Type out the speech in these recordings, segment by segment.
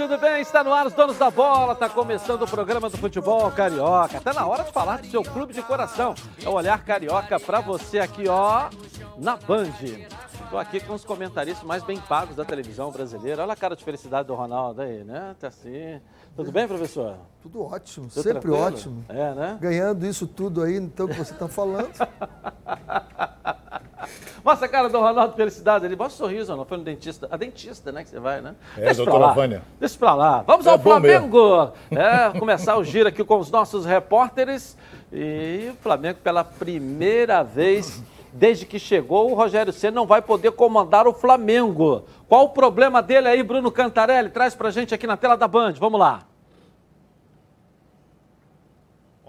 tudo bem? Está no ar os donos da bola. Está começando o programa do futebol carioca. Está na hora de falar do seu clube de coração. É o olhar carioca para você aqui, ó, na Band. Estou aqui com os comentaristas mais bem pagos da televisão brasileira. Olha a cara de felicidade do Ronaldo aí, né? Tá assim. Tudo bem, professor? Tudo ótimo, tudo sempre tranquilo? ótimo. É, né? Ganhando isso tudo aí, então, que você está falando. Mostra a cara do Ronaldo Felicidade. Ele mostra um sorriso, não foi no dentista. A dentista, né, que você vai, né? É, Deixa doutora pra Vânia. Deixa pra lá. Vamos é ao Flamengo. É, começar o giro aqui com os nossos repórteres. E o Flamengo, pela primeira vez desde que chegou, o Rogério Senna não vai poder comandar o Flamengo. Qual o problema dele aí, Bruno Cantarelli? Traz pra gente aqui na tela da Band. Vamos lá.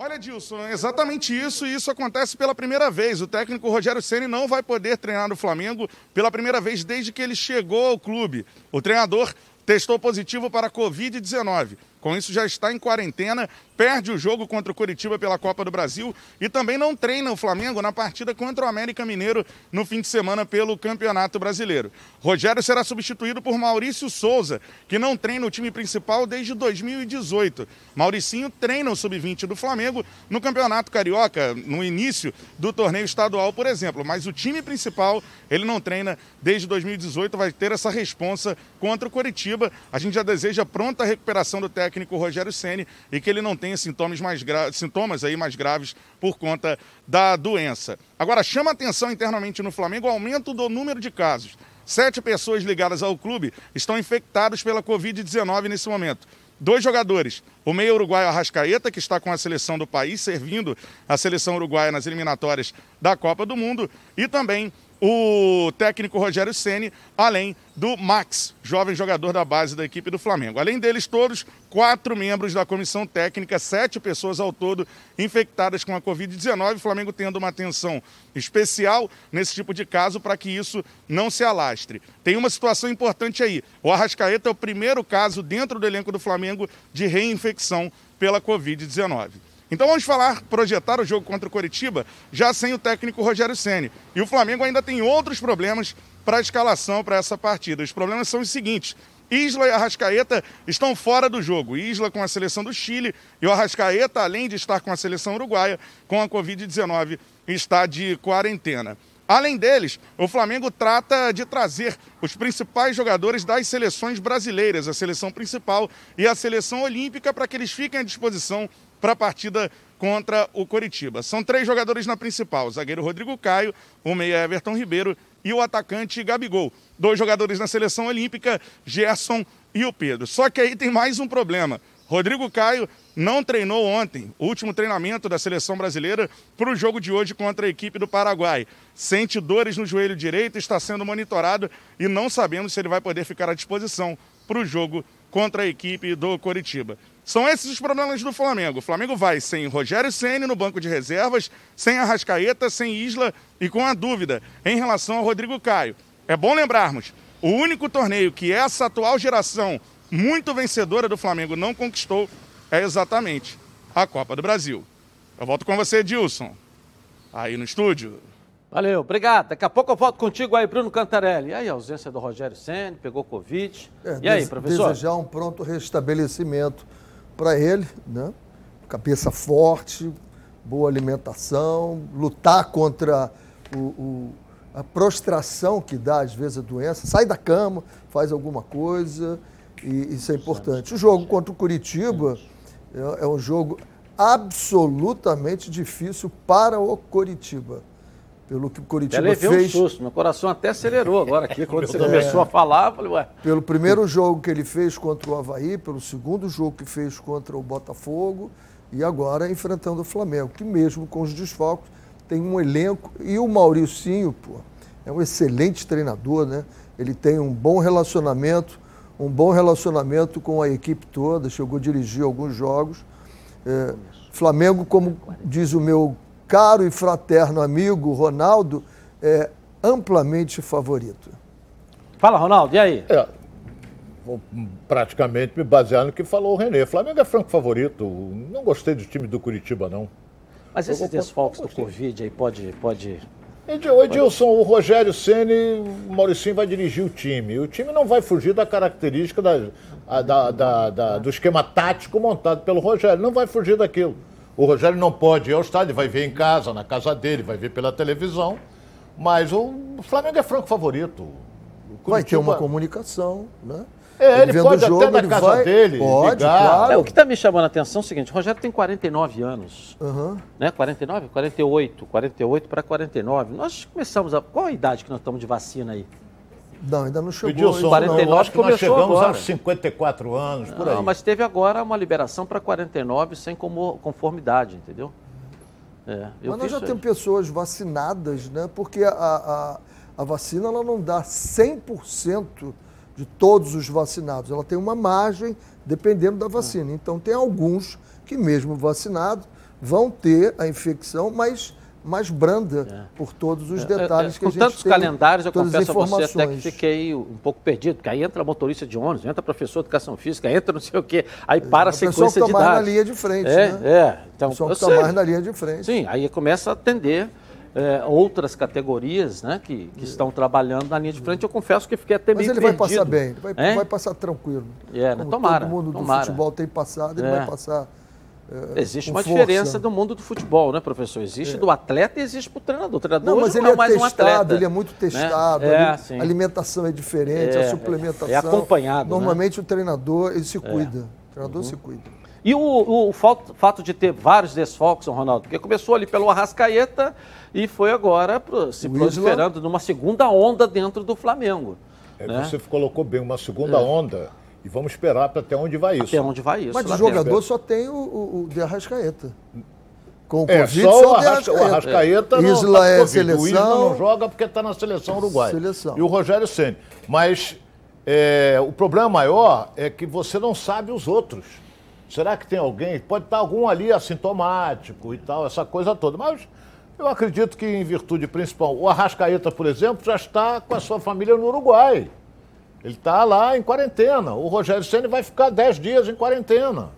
Olha, Dilson, é exatamente isso, e isso acontece pela primeira vez. O técnico Rogério Ceni não vai poder treinar no Flamengo pela primeira vez desde que ele chegou ao clube. O treinador testou positivo para a Covid-19. Com isso, já está em quarentena, perde o jogo contra o Curitiba pela Copa do Brasil e também não treina o Flamengo na partida contra o América Mineiro no fim de semana pelo Campeonato Brasileiro. Rogério será substituído por Maurício Souza, que não treina o time principal desde 2018. Mauricinho treina o sub-20 do Flamengo no Campeonato Carioca, no início do torneio estadual, por exemplo, mas o time principal ele não treina desde 2018, vai ter essa responsa contra o Curitiba. A gente já deseja pronta recuperação do técnico Rogério Ceni e que ele não tenha sintomas, mais sintomas aí mais graves por conta da doença. Agora, chama atenção internamente no Flamengo o aumento do número de casos. Sete pessoas ligadas ao clube estão infectadas pela Covid-19 nesse momento. Dois jogadores, o meio uruguaio Arrascaeta, que está com a seleção do país, servindo a seleção uruguaia nas eliminatórias da Copa do Mundo, e também o técnico Rogério Ceni, além do Max, jovem jogador da base da equipe do Flamengo. Além deles todos, quatro membros da comissão técnica, sete pessoas ao todo infectadas com a Covid-19. O Flamengo tendo uma atenção especial nesse tipo de caso para que isso não se alastre. Tem uma situação importante aí. O Arrascaeta é o primeiro caso dentro do elenco do Flamengo de reinfecção pela Covid-19. Então vamos falar, projetar o jogo contra o Coritiba já sem o técnico Rogério Ceni. E o Flamengo ainda tem outros problemas para a escalação para essa partida. Os problemas são os seguintes: Isla e Arrascaeta estão fora do jogo. Isla com a seleção do Chile e o Arrascaeta, além de estar com a seleção uruguaia, com a Covid-19, está de quarentena. Além deles, o Flamengo trata de trazer os principais jogadores das seleções brasileiras, a seleção principal e a seleção olímpica, para que eles fiquem à disposição para a partida contra o Coritiba. São três jogadores na principal: o zagueiro Rodrigo Caio, o meia Everton Ribeiro e o atacante Gabigol. Dois jogadores na seleção olímpica, Gerson e o Pedro. Só que aí tem mais um problema. Rodrigo Caio não treinou ontem, o último treinamento da seleção brasileira, para o jogo de hoje contra a equipe do Paraguai. Sente dores no joelho direito, está sendo monitorado e não sabemos se ele vai poder ficar à disposição para o jogo contra a equipe do Coritiba. São esses os problemas do Flamengo. O Flamengo vai sem Rogério Ceni no banco de reservas, sem Arrascaeta, sem Isla e com a dúvida em relação ao Rodrigo Caio. É bom lembrarmos, o único torneio que essa atual geração muito vencedora do Flamengo não conquistou é exatamente a Copa do Brasil. Eu volto com você, Dilson. Aí no estúdio. Valeu, obrigado. Daqui a pouco eu volto contigo aí, Bruno Cantarelli. E aí, a ausência do Rogério Senna, pegou Covid. É, e aí, professor? Desejar um pronto restabelecimento para ele, né? Cabeça forte, boa alimentação, lutar contra o, o, a prostração que dá às vezes a doença. Sai da cama, faz alguma coisa, e isso é importante. O jogo contra o Curitiba é, é um jogo absolutamente difícil para o Curitiba pelo que o Curitiba até fez. um susto, meu coração até acelerou agora aqui, quando você começou a falar, eu falei, ué. Pelo primeiro jogo que ele fez contra o Havaí, pelo segundo jogo que fez contra o Botafogo e agora enfrentando o Flamengo, que mesmo com os desfalques tem um elenco. E o Mauricinho, pô, é um excelente treinador, né? Ele tem um bom relacionamento, um bom relacionamento com a equipe toda, chegou a dirigir alguns jogos. É, Flamengo, como diz o meu caro e fraterno amigo Ronaldo, é amplamente favorito. Fala, Ronaldo, e aí? É, vou praticamente me basear no que falou o Renê. Flamengo é franco favorito. Não gostei do time do Curitiba, não. Mas esses desfalques do Covid aí pode, pode Ô Edilson, o Rogério Ceni, o Mauricinho vai dirigir o time. O time não vai fugir da característica da, da, da, da, do esquema tático montado pelo Rogério. Não vai fugir daquilo. O Rogério não pode ir ao estádio, vai ver em casa, na casa dele, vai ver pela televisão. Mas o Flamengo é franco favorito. Vai ter uma comunicação, né? É, ele, ele pode jogo, até na casa vai... dele pode, ligar. Claro. É, o que está me chamando a atenção é o seguinte, o Rogério tem 49 anos, uhum. né? 49? 48, 48 para 49. Nós começamos a... Qual a idade que nós estamos de vacina aí? Não, ainda não chegou. Edilson, 49 não, acho que nós chegamos agora. aos 54 anos, por aí. Não, mas teve agora uma liberação para 49 sem conformidade, entendeu? É, mas nós já temos pessoas vacinadas, né? Porque a, a, a vacina ela não dá 100% de todos os vacinados. Ela tem uma margem dependendo da vacina. Então, tem alguns que, mesmo vacinados, vão ter a infecção, mas mais branda é. por todos os é, é, detalhes é, é, que a gente tem. Com tantos calendários, eu confesso a você até que fiquei um pouco perdido, porque aí entra motorista de ônibus, entra professor de educação física, entra não sei o quê, aí para a sequência de dados. O pessoal que está mais na linha de frente, é, né? É, então, o pessoal que está mais na linha de frente. Sim, aí começa a atender é, outras categorias né, que, que estão trabalhando na linha de frente. Eu confesso que fiquei até Mas meio ele perdido. vai passar bem, vai, é? vai passar tranquilo. É, né? tomara. Todo mundo tomara. do futebol tem passado, ele é. vai passar. É, existe uma força. diferença do mundo do futebol, né, professor? Existe é. do atleta e existe para o treinador. O treinador não, mas ele é, é mais testado, um atleta, ele é muito testado, né? a alimentação é diferente, a suplementação. É acompanhado. Né? Normalmente né? o treinador ele se cuida. O treinador uhum. se cuida. E o, o, fato, fato, de ter vários desfalques, Ronaldo, porque começou ali pelo Arrascaeta e foi agora pro, se o proliferando Isla... numa segunda onda dentro do Flamengo. É, né? Você colocou bem, uma segunda é. onda. E vamos esperar para até onde vai isso. Até onde vai isso. Mas o jogador só tem o, o, o de Arrascaeta. Com o é, Covid, só, só o, Arrasca, o Arrascaeta é. não Isla tá é seleção. O Isla não joga porque está na seleção uruguaia. Seleção. E o Rogério Ceni. Mas é, o problema maior é que você não sabe os outros. Será que tem alguém? Pode estar algum ali assintomático e tal, essa coisa toda. Mas eu acredito que, em virtude principal, o Arrascaeta, por exemplo, já está com a sua família no Uruguai. Ele está lá em quarentena. O Rogério Senna vai ficar 10 dias em quarentena.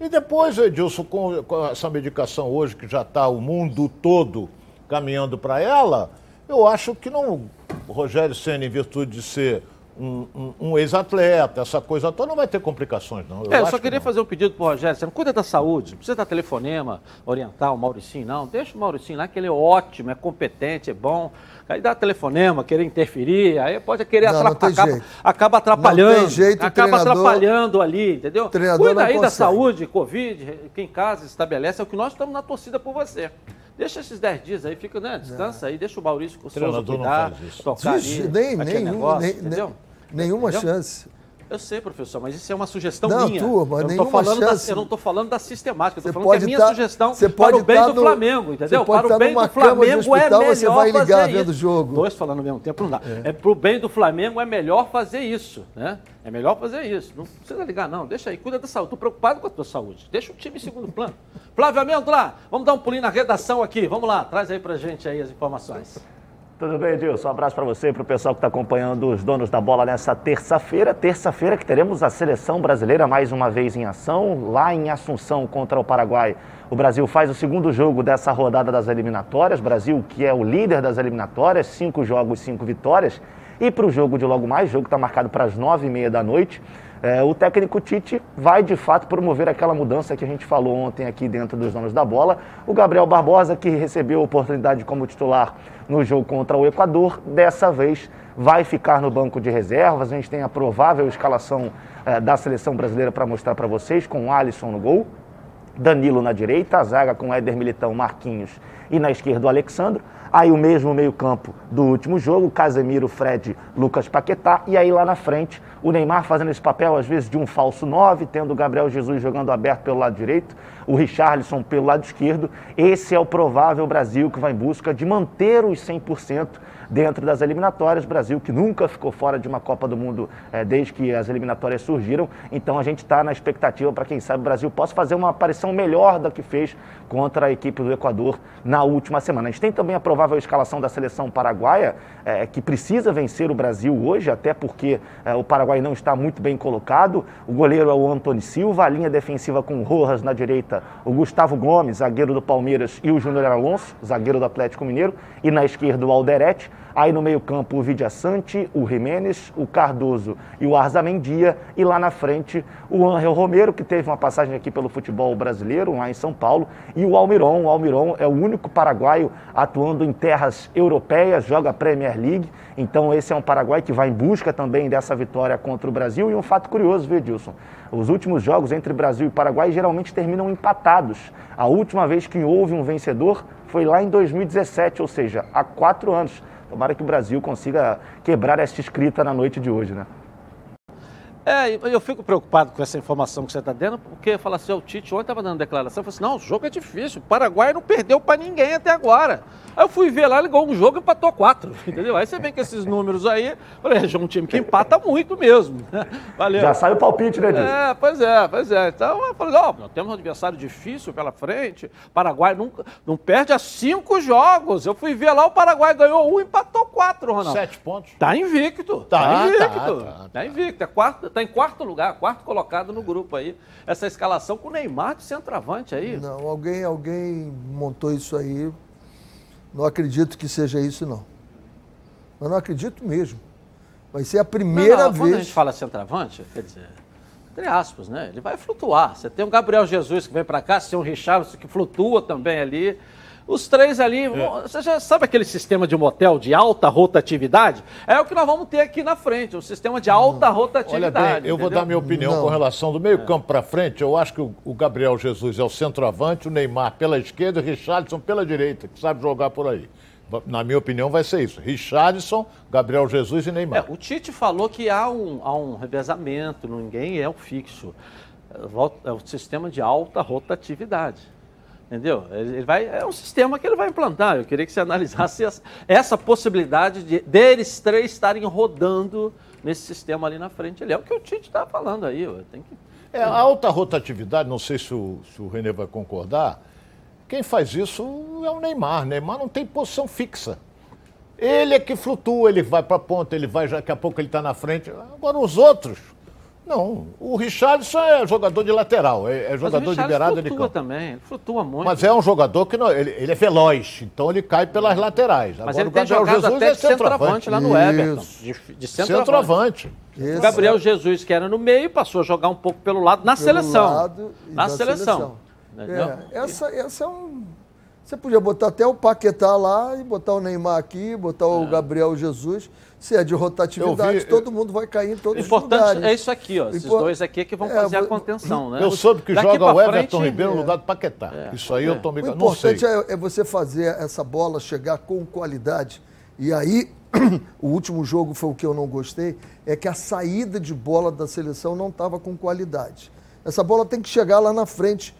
E depois, Edilson, com, com essa medicação hoje, que já está o mundo todo caminhando para ela, eu acho que não. O Rogério Senna, em virtude de ser um, um, um ex-atleta, essa coisa toda, não vai ter complicações, não. Eu, é, eu só queria que fazer um pedido para o Rogério, não cuida da saúde, não precisa dar telefonema, orientar o Mauricinho, não. Deixa o Mauricinho lá, que ele é ótimo, é competente, é bom. Aí dá telefonema, querer interferir, aí pode querer atrapalhar, acaba, acaba, atrapalhando. Não tem jeito, acaba atrapalhando ali, entendeu? Cuida aí da saúde, Covid, quem em casa estabelece, é o que nós estamos na torcida por você. Deixa esses 10 dias aí, fica, né? Descansa aí, deixa o Maurício com o Souza cuidar, tocar ali, nem, nem, negócio, nem, entendeu? Nenhuma entendeu? chance. Eu sei, professor, mas isso é uma sugestão não, minha. Tua, mas eu, não falando chance. Da, eu não estou falando da sistemática, eu estou falando que é minha tá, sugestão para o bem do no, Flamengo, entendeu? para o bem do Flamengo hospital, é melhor você vai ligar vendo o jogo. Dois falando ao mesmo tempo não dá. É. é para o bem do Flamengo é melhor fazer isso, né? É melhor fazer isso. Não precisa ligar, não. Deixa aí, cuida da saúde. Estou preocupado com a tua saúde. Deixa o time em segundo plano. Flávio lá, vamos dar um pulinho na redação aqui. Vamos lá, traz aí para gente aí as informações. Tudo bem, Edilson? Um abraço para você e para o pessoal que está acompanhando os donos da bola nessa terça-feira. Terça-feira que teremos a seleção brasileira mais uma vez em ação, lá em Assunção contra o Paraguai. O Brasil faz o segundo jogo dessa rodada das eliminatórias. Brasil, que é o líder das eliminatórias, cinco jogos, cinco vitórias. E para o jogo de logo mais, jogo está marcado para as nove e meia da noite. É, o técnico Tite vai de fato promover aquela mudança que a gente falou ontem aqui dentro dos donos da bola. O Gabriel Barbosa, que recebeu a oportunidade como titular no jogo contra o Equador, dessa vez vai ficar no banco de reservas. A gente tem a provável escalação é, da seleção brasileira para mostrar para vocês, com o Alisson no gol, Danilo na direita, a zaga com Éder Militão, Marquinhos e na esquerda o Alexandre. Aí o mesmo meio-campo do último jogo, Casemiro, Fred, Lucas Paquetá. E aí lá na frente, o Neymar fazendo esse papel, às vezes, de um falso 9, tendo o Gabriel Jesus jogando aberto pelo lado direito, o Richarlison pelo lado esquerdo. Esse é o provável Brasil que vai em busca de manter os 100% dentro das eliminatórias. Brasil que nunca ficou fora de uma Copa do Mundo é, desde que as eliminatórias surgiram. Então a gente está na expectativa para quem sabe o Brasil possa fazer uma aparição melhor da que fez contra a equipe do Equador na última semana. A gente tem também a provável escalação da seleção paraguaia, é, que precisa vencer o Brasil hoje, até porque é, o Paraguai não está muito bem colocado. O goleiro é o Antônio Silva, a linha defensiva com o Rojas na direita, o Gustavo Gomes, zagueiro do Palmeiras, e o Júnior Alonso, zagueiro do Atlético Mineiro, e na esquerda o Alderete. Aí no meio-campo o Vidiaçante, o Jiménez, o Cardoso e o Arzamendia. E lá na frente o Angel Romero, que teve uma passagem aqui pelo futebol brasileiro, lá em São Paulo. E o Almiron. O Almiron é o único paraguaio atuando em terras europeias, joga Premier League. Então esse é um Paraguai que vai em busca também dessa vitória contra o Brasil. E um fato curioso, viu, Edilson? Os últimos jogos entre Brasil e Paraguai geralmente terminam empatados. A última vez que houve um vencedor foi lá em 2017, ou seja, há quatro anos. Tomara que o Brasil consiga quebrar esta escrita na noite de hoje, né? É, eu fico preocupado com essa informação que você está dando, porque fala assim, o Tite ontem estava dando declaração, falou assim, não, o jogo é difícil, o Paraguai não perdeu para ninguém até agora. Aí eu fui ver lá, ligou um jogo e empatou quatro, entendeu? Aí você vem com esses números aí, falei, é um time que empata muito mesmo. Valeu. Já sai o palpite, né, Edilson? É, pois é, pois é. Então eu falei, ó, nós temos um adversário difícil pela frente, o Paraguai nunca, não perde há cinco jogos. Eu fui ver lá, o Paraguai ganhou um e empatou quatro, Ronaldo. Sete pontos. Tá invicto, tá, tá invicto. Tá, tá, tá. invicto, é quarto, tá em quarto lugar, quarto colocado no grupo aí. Essa escalação com o Neymar de centroavante aí. Não, alguém, alguém montou isso aí. Não acredito que seja isso, não. Mas não acredito mesmo. Vai ser a primeira não, não, vez. Quando a gente fala centroavante, quer dizer, entre aspas, né? Ele vai flutuar. Você tem um Gabriel Jesus que vem para cá, você tem um Richardson que flutua também ali. Os três ali, é. você já sabe aquele sistema de motel de alta rotatividade? É o que nós vamos ter aqui na frente, um sistema de alta rotatividade. Olha bem, eu vou dar minha opinião Não. com relação do meio campo para frente. Eu acho que o, Gabriel Jesus é o centroavante, o Neymar pela esquerda e o Richardson pela direita, que sabe jogar por aí. Na minha opinião, vai ser isso. Richardson, Gabriel Jesus e Neymar. É, o Tite falou que há um, há um revezamento, ninguém é o fixo. É o sistema de alta rotatividade. Entendeu? Ele vai, é um sistema que ele vai implantar. Eu queria que você analisasse essa, essa possibilidade de deles três estarem rodando nesse sistema ali na frente. Ele é o que o Tite está falando aí. Tem que... É, a alta rotatividade, não sei se o, se o Renê vai concordar, quem faz isso é o Neymar. Neymar não tem posição fixa. Ele é que flutua, ele vai para a ponta, ele vai, daqui a pouco ele está na frente. Agora os outros, não, o Richardson é jogador de lateral, é, é jogador de beirada de campo. também, ele flutua muito. Mas é um jogador que não, ele, ele, é veloz, então ele cai pelas laterais. Mas Agora, ele o Gabriel tem Jesus até é de centroavante lá no Everton. De, de centroavante. centroavante. O Gabriel Jesus, que era no meio, passou a jogar um pouco pelo lado na pelo seleção. Lado na seleção. seleção. É, essa, essa é um. Você podia botar até o Paquetá lá e botar o Neymar aqui, botar é. o Gabriel Jesus. Se é de rotatividade, vi, todo mundo vai cair em todos os lugares. É isso aqui, ó. Esses dois aqui que vão é, fazer a contenção, né? Eu soube que Daqui joga o Everton frente, Ribeiro no lugar do Paquetá. É, isso aí eu tô me... O importante é, é você fazer essa bola chegar com qualidade. E aí, o último jogo foi o que eu não gostei, é que a saída de bola da seleção não estava com qualidade. Essa bola tem que chegar lá na frente,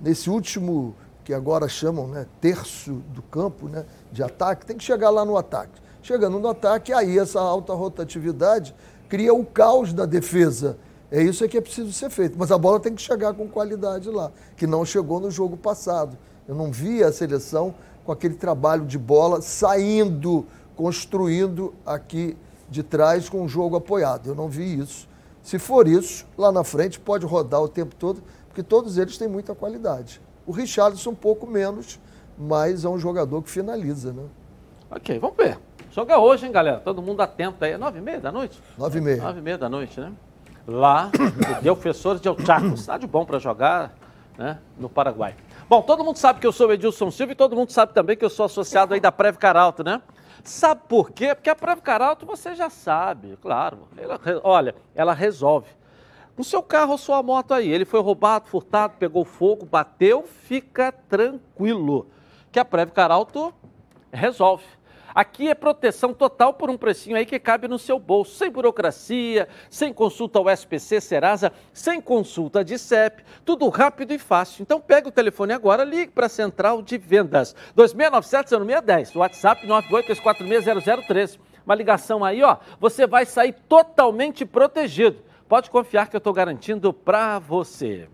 nesse último, que agora chamam né, terço do campo né, de ataque, tem que chegar lá no ataque. Chegando no ataque, aí essa alta rotatividade cria o caos da defesa. É isso que é preciso ser feito. Mas a bola tem que chegar com qualidade lá, que não chegou no jogo passado. Eu não vi a seleção com aquele trabalho de bola saindo, construindo aqui de trás com o jogo apoiado. Eu não vi isso. Se for isso, lá na frente pode rodar o tempo todo, porque todos eles têm muita qualidade. O Richardson um pouco menos, mas é um jogador que finaliza, né? Ok, vamos ver. Joga hoje, hein, galera? Todo mundo atento aí. É nove e meia da noite? Nove e meia. Nove e meia da noite, né? Lá, o Defensores de El Chaco. Cidade bom para jogar né, no Paraguai. Bom, todo mundo sabe que eu sou o Edilson Silva e todo mundo sabe também que eu sou associado aí da Prev Caralto, né? Sabe por quê? Porque a Prev Caralto você já sabe, claro. Ela, olha, ela resolve. No seu carro ou sua moto aí, ele foi roubado, furtado, pegou fogo, bateu, fica tranquilo. Que a Prev Caralto resolve. Aqui é proteção total por um precinho aí que cabe no seu bolso, sem burocracia, sem consulta ao SPC Serasa, sem consulta de CEP, tudo rápido e fácil. Então pega o telefone agora, ligue para a Central de Vendas, 2697-0610, WhatsApp 983460013. Uma ligação aí, ó, você vai sair totalmente protegido. Pode confiar que eu estou garantindo para você.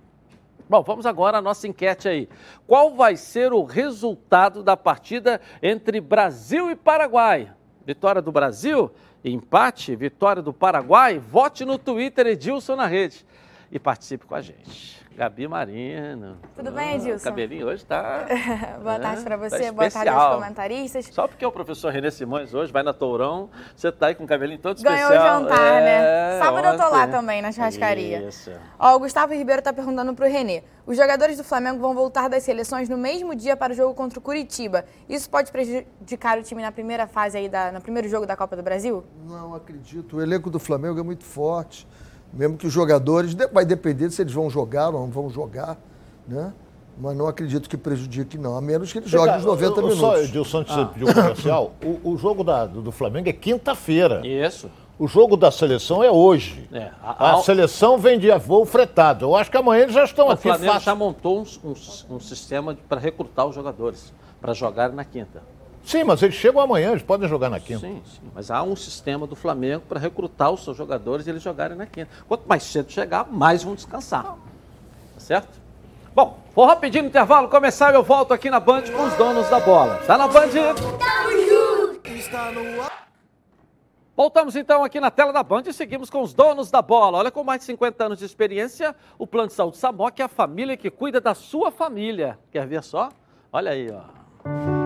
Bom, vamos agora à nossa enquete aí. Qual vai ser o resultado da partida entre Brasil e Paraguai? Vitória do Brasil? Empate? Vitória do Paraguai? Vote no Twitter Edilson na rede e participe com a gente. Gabi Marino. Tudo bem, ah, Edilson? O cabelinho hoje está. boa tarde para você, tá boa tarde aos comentaristas. Só porque o professor Renê Simões hoje vai na Tourão, você está aí com o cabelinho todo Ganhou especial. Ganhou o jantar, né? é, né? Sábado ontem. eu tô lá também, na churrascaria. Isso. Ó, o Gustavo Ribeiro está perguntando para o Renê. Os jogadores do Flamengo vão voltar das seleções no mesmo dia para o jogo contra o Curitiba. Isso pode prejudicar o time na primeira fase aí, da, no primeiro jogo da Copa do Brasil? Não acredito. O elenco do Flamengo é muito forte. Mesmo que os jogadores, vai depender se eles vão jogar ou não vão jogar, né? Mas não acredito que prejudique, não, a menos que eles joguem os 90 eu, eu minutos. Só, Edilson, antes ah. de um comercial, o, o, jogo da, do Flamengo é quinta-feira. Isso. O jogo da seleção é hoje. É, a, a, a, seleção vem de voo fretado. Eu acho que amanhã eles já estão o aqui. O Flamengo fácil. já montou um, um, um sistema para recrutar os jogadores, para jogar na quinta. Sim, mas eles chegam amanhã, eles podem jogar na quinta. Sim, sim. Mas há um sistema do Flamengo para recrutar os seus jogadores e eles jogarem na quinta. Quanto mais cedo chegar, mais vão descansar. Tá certo? Bom, vou rapidinho no intervalo começar eu volto aqui na Band com os donos da bola. Tá na Band? Voltamos então aqui na tela da Band e seguimos com os donos da bola. Olha, com mais de 50 anos de experiência, o Plano de Saúde Samok é a família que cuida da sua família. Quer ver só? Olha aí, ó.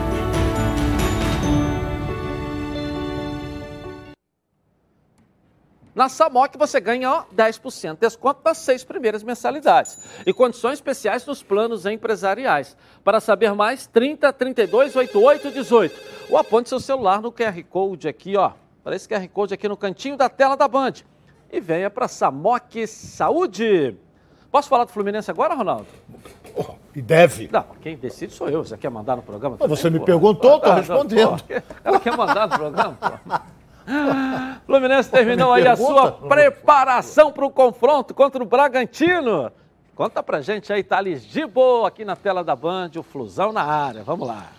Na Samok você ganha ó, 10% desconto nas seis primeiras mensalidades e condições especiais nos planos empresariais. Para saber mais, 30 32 88 18 ou aponte seu celular no QR Code aqui, ó. Para esse QR Code aqui no cantinho da tela da Band. E venha para Samok Saúde. Posso falar do Fluminense agora, Ronaldo? Oh, e deve. Não, quem decide sou eu. Você quer mandar no programa? Você me perguntou, estou respondendo. Ela quer mandar no programa? Pô. Fluminense terminou aí a sua preparação para o confronto contra o Bragantino. Conta pra gente aí, Thales de boa aqui na tela da Band, o Flusão na área. Vamos lá.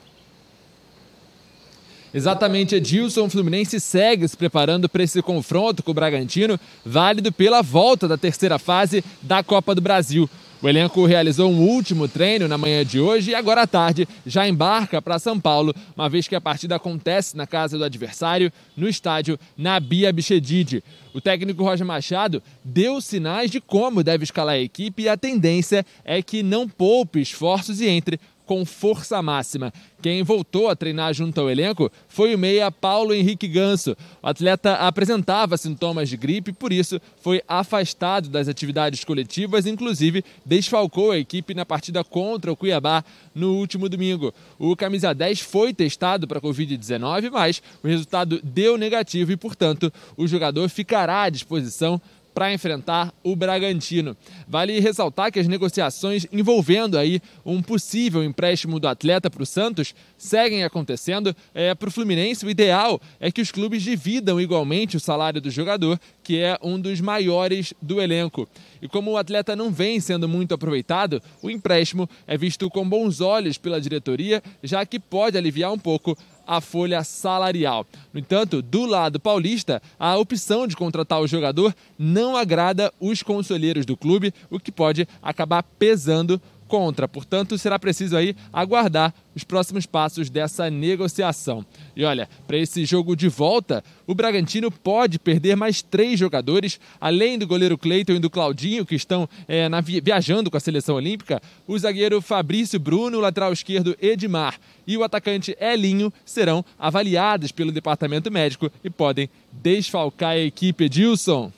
Exatamente, Edilson. O Fluminense segue se preparando para esse confronto com o Bragantino, válido pela volta da terceira fase da Copa do Brasil. O elenco realizou um último treino na manhã de hoje e agora à tarde já embarca para São Paulo, uma vez que a partida acontece na casa do adversário, no estádio Nabia Bichedid. O técnico Roger Machado deu sinais de como deve escalar a equipe e a tendência é que não poupe esforços e entre com força máxima. Quem voltou a treinar junto ao elenco foi o meia Paulo Henrique Ganso. O atleta apresentava sintomas de gripe, por isso foi afastado das atividades coletivas, inclusive desfalcou a equipe na partida contra o Cuiabá no último domingo. O camisa 10 foi testado para Covid-19, mas o resultado deu negativo e, portanto, o jogador ficará à disposição para enfrentar o Bragantino. Vale ressaltar que as negociações envolvendo aí um possível empréstimo do atleta para o Santos seguem acontecendo. É, para o Fluminense, o ideal é que os clubes dividam igualmente o salário do jogador, que é um dos maiores do elenco. E como o atleta não vem sendo muito aproveitado, o empréstimo é visto com bons olhos pela diretoria, já que pode aliviar um pouco a folha salarial. No entanto, do lado paulista, a opção de contratar o jogador não agrada os conselheiros do clube, o que pode acabar pesando contra. Portanto, será preciso aí aguardar os próximos passos dessa negociação. E olha, para esse jogo de volta, o Bragantino pode perder mais três jogadores, além do goleiro Cleiton e do Claudinho, que estão é, na, viajando com a seleção olímpica, o zagueiro Fabrício Bruno, o lateral esquerdo Edmar e o atacante Elinho serão avaliados pelo departamento médico e podem desfalcar a equipe. Edilson,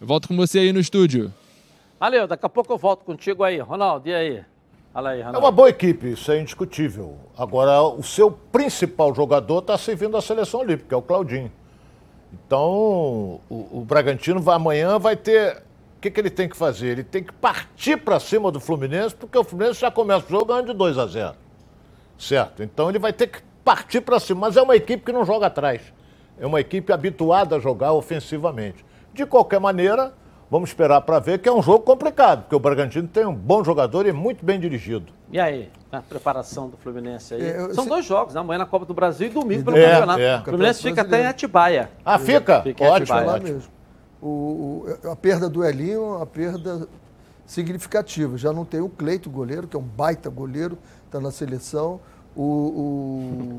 eu volto com você aí no estúdio. Valeu, daqui a pouco eu volto contigo aí. Ronaldo, e aí? Fala aí, Ronaldo. É uma boa equipe, isso é indiscutível. Agora, o seu principal jogador está servindo a seleção olímpica, é o Claudinho. Então, o, o Bragantino vai, amanhã vai ter. O que, que ele tem que fazer? Ele tem que partir para cima do Fluminense, porque o Fluminense já começa o jogo ganhando de 2 a 0. Certo? Então ele vai ter que partir para cima. Mas é uma equipe que não joga atrás. É uma equipe habituada a jogar ofensivamente. De qualquer maneira, vamos esperar para ver que é um jogo complicado, porque o Bragantino tem um bom jogador e muito bem dirigido. E aí, a preparação do Fluminense aí? É, São dois jogos, né? amanhã na Copa do Brasil e domingo pelo é, campeonato. É. O Fluminense fica até em Atibaia. Ah, fica? fica ótimo, Atibaia. ótimo. Mesmo. O, o, a perda do Elinho é uma perda significativa. Já não tem o Cleito, goleiro, que é um baita goleiro, está na seleção. O, o,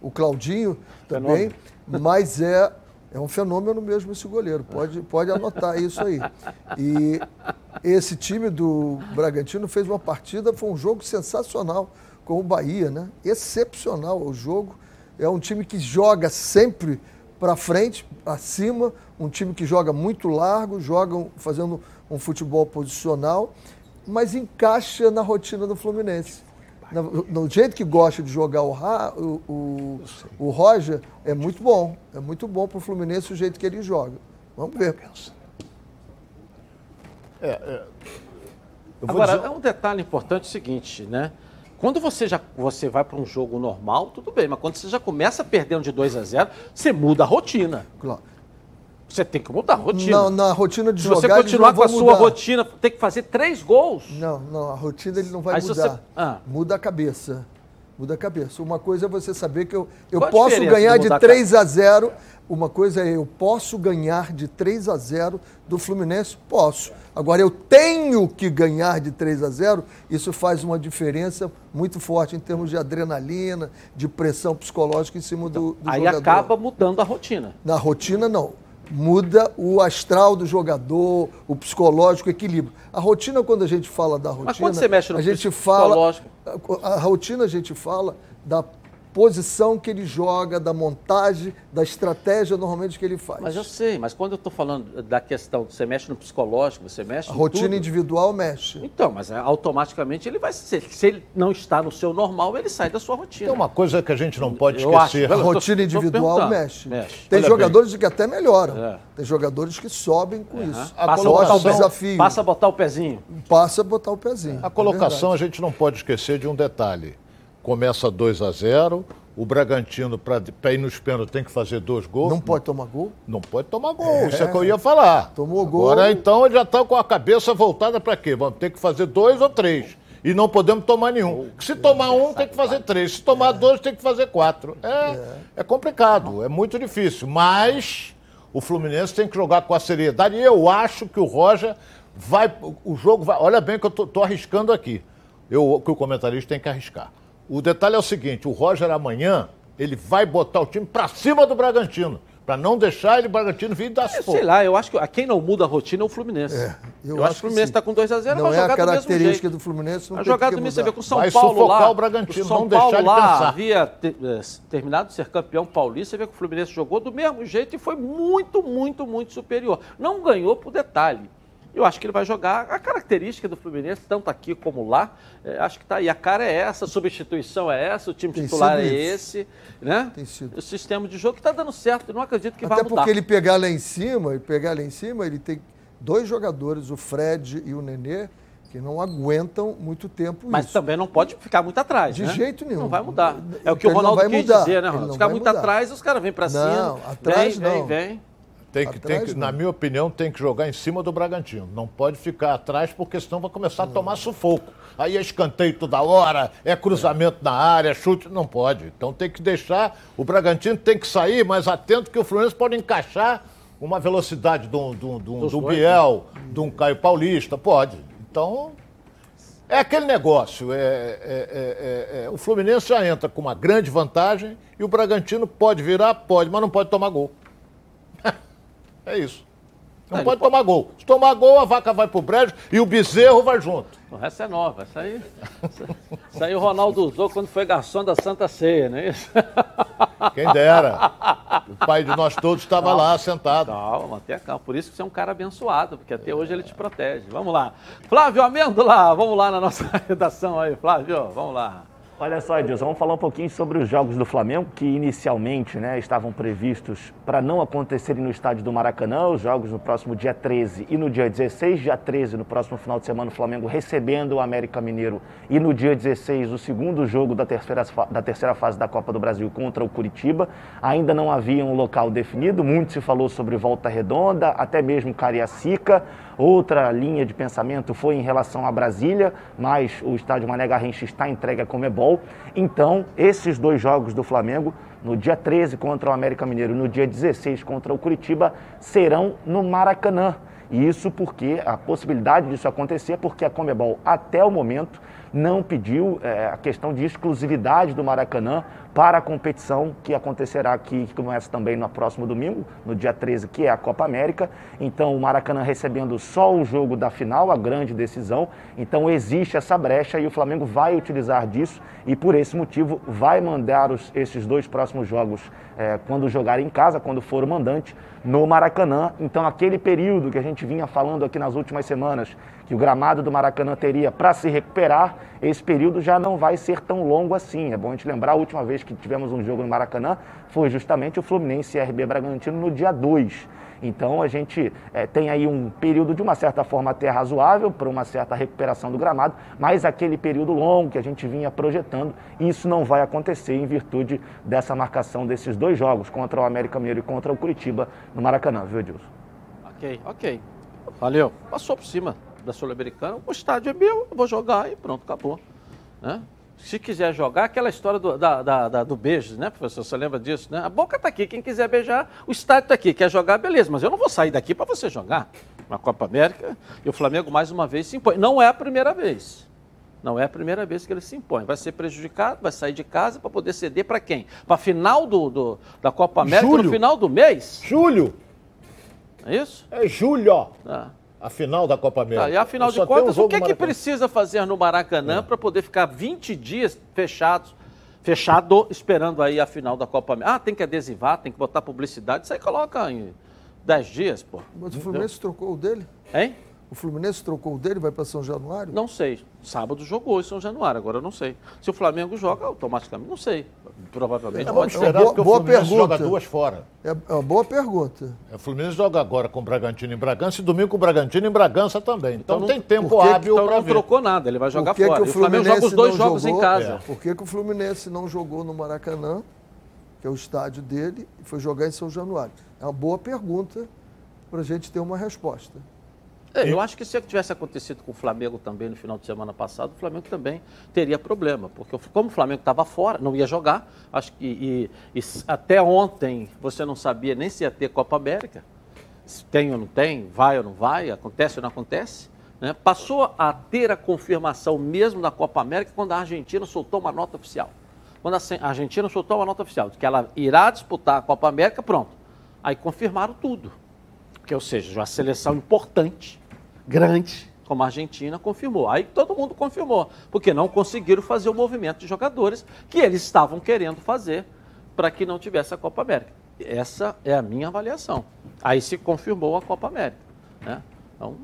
o Claudinho também, mas é é um fenômeno mesmo esse goleiro, pode, pode anotar isso aí. E esse time do Bragantino fez uma partida, foi um jogo sensacional com o Bahia, né? Excepcional o jogo. É um time que joga sempre para frente, acima, um time que joga muito largo, joga fazendo um futebol posicional, mas encaixa na rotina do Fluminense no, no, jeito que gosta de jogar o, o, o, o Roger, é muito bom. É muito bom para o Fluminense o jeito que ele joga. Vamos ver. É, é, Agora, dizer... é um detalhe importante o seguinte, né? Quando você já você vai para um jogo normal, tudo bem, mas quando você já começa perdendo de 2 a 0, você muda a rotina. Claro. Você tem que mudar a rotina. Na, na rotina de Se jogar, Se você continuar com a sua rotina, tem que fazer três gols. Não, não, a rotina ele não vai Aí mudar. Você... Ah. Muda a cabeça. Muda a cabeça. Uma coisa é você saber que eu, eu posso ganhar de 3 a 0. Uma coisa é eu posso ganhar de 3 a 0 do Fluminense? Posso. Agora eu tenho que ganhar de 3 a 0. Isso faz uma diferença muito forte em termos de adrenalina, de pressão psicológica em cima do, do aí jogador. Aí acaba mudando a rotina. Na rotina não muda o astral do jogador, o psicológico, o equilíbrio. A rotina, quando a gente fala da rotina. Mas quando você mexe no a gente fala, a, a rotina a gente fala da posição que ele joga, da montagem, da estratégia normalmente que ele faz. Mas eu sei, mas quando eu estou falando da questão, você mexe no psicológico, você mexe A rotina tudo. individual mexe. Então, mas é, automaticamente ele vai ser. Se ele não está no seu normal, ele sai da sua rotina. Tem uma coisa que a gente não pode eu esquecer. Acho, a rotina individual mexe. mexe. Tem Olha jogadores bem. que até melhoram. É. Tem jogadores que sobem com uhum. isso. A passa colocação, a botar o desafio. Passa a botar o pezinho. Passa a botar o pezinho. A colocação é a gente não pode esquecer de um detalhe começa 2 a 0 o Bragantino, para ir nos pênaltis, tem que fazer dois gols. Não pode tomar gol? Não pode tomar gol, é, isso é que eu ia falar. Tomou gol. Agora, então, ele já está com a cabeça voltada para quê? Vamos ter que fazer dois ou três. E não podemos tomar nenhum. Se tomar um, tem que fazer três. Se tomar dois, tem que fazer quatro. É, é, é complicado, é muito difícil. Mas o Fluminense tem que jogar com a seriedade. E eu acho que o Roger vai. O jogo vai. Olha bem que eu estou arriscando aqui. Eu, que o comentarista tem que arriscar. O detalhe é o seguinte: o Roger amanhã ele vai botar o time para cima do Bragantino. Para não deixar ele, o Bragantino vir dar fogo. Sei lá, eu acho que a quem não muda a rotina é o Fluminense. É, eu, eu acho, que o Fluminense está com 2x0, não vai jogar é a característica do, do Fluminense. Não a jogada do Fluminense, você vê com o São vai Paulo lá. o Bragantino, o São não Paulo deixar lá pensar. havia te, eh, terminado de ser campeão paulista, você vê que o Fluminense jogou do mesmo jeito e foi muito, muito, muito superior. Não ganhou por detalhe. Eu acho que ele vai jogar a característica do Fluminense, tanto aqui como lá. É, acho que está aí. A cara é essa, a substituição é essa, o time Tem titular é esse. Né? Tem sido. O sistema de jogo está dando certo. Eu não acredito que Até vai mudar. Até porque ele pegar lá em cima, e pegar lá em cima, ele tem dois jogadores, o Fred e o Nenê, que não aguentam muito tempo Mas isso. também não pode ficar muito atrás, De né? jeito nenhum. Não vai mudar. É o que o Ronaldo quis mudar. dizer, né, Ronaldo? Ficar muito mudar. atrás, os caras vêm para cima. Não, atrás vem, não. Vem, vem. Tem que, atrás, tem que, na minha opinião, tem que jogar em cima do Bragantino. Não pode ficar atrás, porque senão vai começar a tomar sufoco. Aí é escanteio toda hora, é cruzamento na área, chute, não pode. Então tem que deixar, o Bragantino tem que sair mais atento que o Fluminense pode encaixar uma velocidade de de de um, de um Biel, de um Caio Paulista, pode. Então, É aquele negócio. É, é, é, é, o Fluminense já entra com uma grande vantagem e o Bragantino pode virar, pode, mas não pode tomar gol. É isso. Não pode, pode tomar gol. Se tomar gol, a vaca vai pro brejo e o bezerro vai junto. Essa é nova. Essa aí, essa aí o Ronaldo usou quando foi garçom da Santa Ceia, não é isso? Quem dera. O pai de nós todos estava lá sentado. Calma, mantenha calma. Por isso que você é um cara abençoado, porque até hoje ele te protege. Vamos lá. Flávio Amêndola, vamos lá na nossa redação aí, Flávio, vamos lá. Olha só, Edilson, vamos falar um pouquinho sobre os jogos do Flamengo, que inicialmente né, estavam previstos para não acontecerem no estádio do Maracanã, os jogos no próximo dia 13 e no dia 16. Dia 13, no próximo final de semana, o Flamengo recebendo o América Mineiro. E no dia 16, o segundo jogo da terceira, da terceira fase da Copa do Brasil contra o Curitiba. Ainda não havia um local definido, muito se falou sobre Volta Redonda, até mesmo Cariacica. Outra linha de pensamento foi em relação a Brasília, mas o estádio Mané Garrincha está entregue a Comebol. Então, esses dois jogos do Flamengo, no dia 13 contra o América Mineiro e no dia 16 contra o Curitiba, serão no Maracanã. E isso porque a possibilidade disso acontecer, porque a Comebol, até o momento, não pediu é, a questão de exclusividade do Maracanã para a competição que acontecerá aqui, que começa também no próximo domingo, no dia 13, que é a Copa América. Então, o Maracanã recebendo só o jogo da final, a grande decisão. Então, existe essa brecha e o Flamengo vai utilizar disso e, por esse motivo, vai mandar os, esses dois próximos jogos é, quando jogar em casa, quando for o mandante, no Maracanã. Então, aquele período que a gente vinha falando aqui nas últimas semanas, que o gramado do Maracanã teria para se recuperar, esse período já não vai ser tão longo assim. É bom a gente lembrar, a última vez que tivemos um jogo no Maracanã foi justamente o Fluminense e RB Bragantino no dia 2. Então a gente é, tem aí um período de uma certa forma até razoável para uma certa recuperação do gramado, mas aquele período longo que a gente vinha projetando, isso não vai acontecer em virtude dessa marcação desses dois jogos, contra o América Mineiro e contra o Curitiba no Maracanã, viu, Edilson? Ok, ok. Valeu. Passou por cima da Sul-Americana, o estádio é meu, eu vou jogar e pronto, acabou. Né? Se quiser jogar, aquela história do, da, da, da, do beijo, né, professor? Você lembra disso, né? A boca está aqui, quem quiser beijar, o estádio está aqui. Quer jogar, beleza, mas eu não vou sair daqui para você jogar na Copa América. E o Flamengo, mais uma vez, se impõe. Não é a primeira vez. Não é a primeira vez que ele se impõe. Vai ser prejudicado, vai sair de casa para poder ceder para quem? Para a final do, do, da Copa América, julho. no final do mês? Julho. É isso? É julho. Ah a final da Copa América. Tá, e afinal de contas, um o que, é que precisa fazer no Maracanã é. para poder ficar 20 dias fechados, fechado, esperando aí a final da Copa América? Ah, tem que adesivar, tem que botar publicidade, isso aí coloca em 10 dias, pô. Mas o Fluminense trocou o dele? Hein? O Fluminense trocou o dele, vai para São Januário? Não sei. Sábado jogou em São Januário, agora eu não sei. Se o Flamengo joga, automaticamente, não sei. Provavelmente é, pode ser. Boa, o boa pergunta. joga duas fora. É, é uma boa pergunta. É, o Fluminense joga agora com o Bragantino em Bragança e domingo com o Bragantino em Bragança também. Então, então não tem tempo hábil para então não trocou nada, ele vai jogar que fora. Que o, o Flamengo joga os dois jogos jogou, em casa. É. Por que, que o Fluminense não jogou no Maracanã, que é o estádio dele, e foi jogar em São Januário? É uma boa pergunta para a gente ter uma resposta. É, eu acho que se tivesse acontecido com o Flamengo também no final de semana passado, o Flamengo também teria problema, porque como o Flamengo estava fora, não ia jogar, acho que e, e, até ontem você não sabia nem se ia ter Copa América, se tem ou não tem, vai ou não vai, acontece ou não acontece. Né? Passou a ter a confirmação mesmo da Copa América quando a Argentina soltou uma nota oficial. Quando a Argentina soltou uma nota oficial de que ela irá disputar a Copa América, pronto. Aí confirmaram tudo. Que, ou seja, uma seleção importante grande, como a Argentina, confirmou. Aí todo mundo confirmou, porque não conseguiram fazer o movimento de jogadores que eles estavam querendo fazer para que não tivesse a Copa América. Essa é a minha avaliação. Aí se confirmou a Copa América. Né? Então,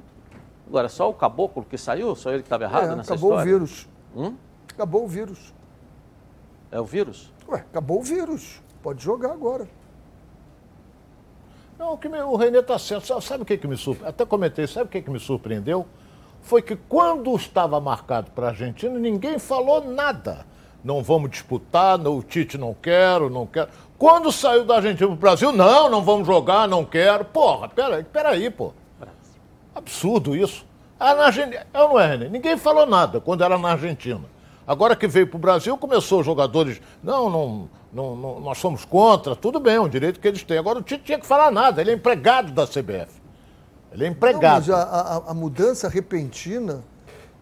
agora, só o caboclo que saiu, só ele que estava errado é, nessa acabou história? Acabou o vírus. Hum? Acabou o vírus. É o vírus? Ué, acabou o vírus. Pode jogar agora. Não, o, que me, o Renê está certo. Sabe o que, que me surpreendeu? Até comentei, sabe o que, que me surpreendeu? Foi que quando estava marcado para a Argentina, ninguém falou nada. Não vamos disputar, não, o Tite não quero, não quero. Quando saiu da Argentina para o Brasil, não, não vamos jogar, não quero. Porra, peraí, peraí, pô. Absurdo isso. Ah, na Argentina, eu não é, Renê? Ninguém falou nada quando era na Argentina. Agora que veio para o Brasil, começou os jogadores. Não, não, não, não, nós somos contra, tudo bem, é um direito que eles têm. Agora o Tite tinha que falar nada, ele é empregado da CBF. Ele é empregado. Não, mas a, a, a mudança repentina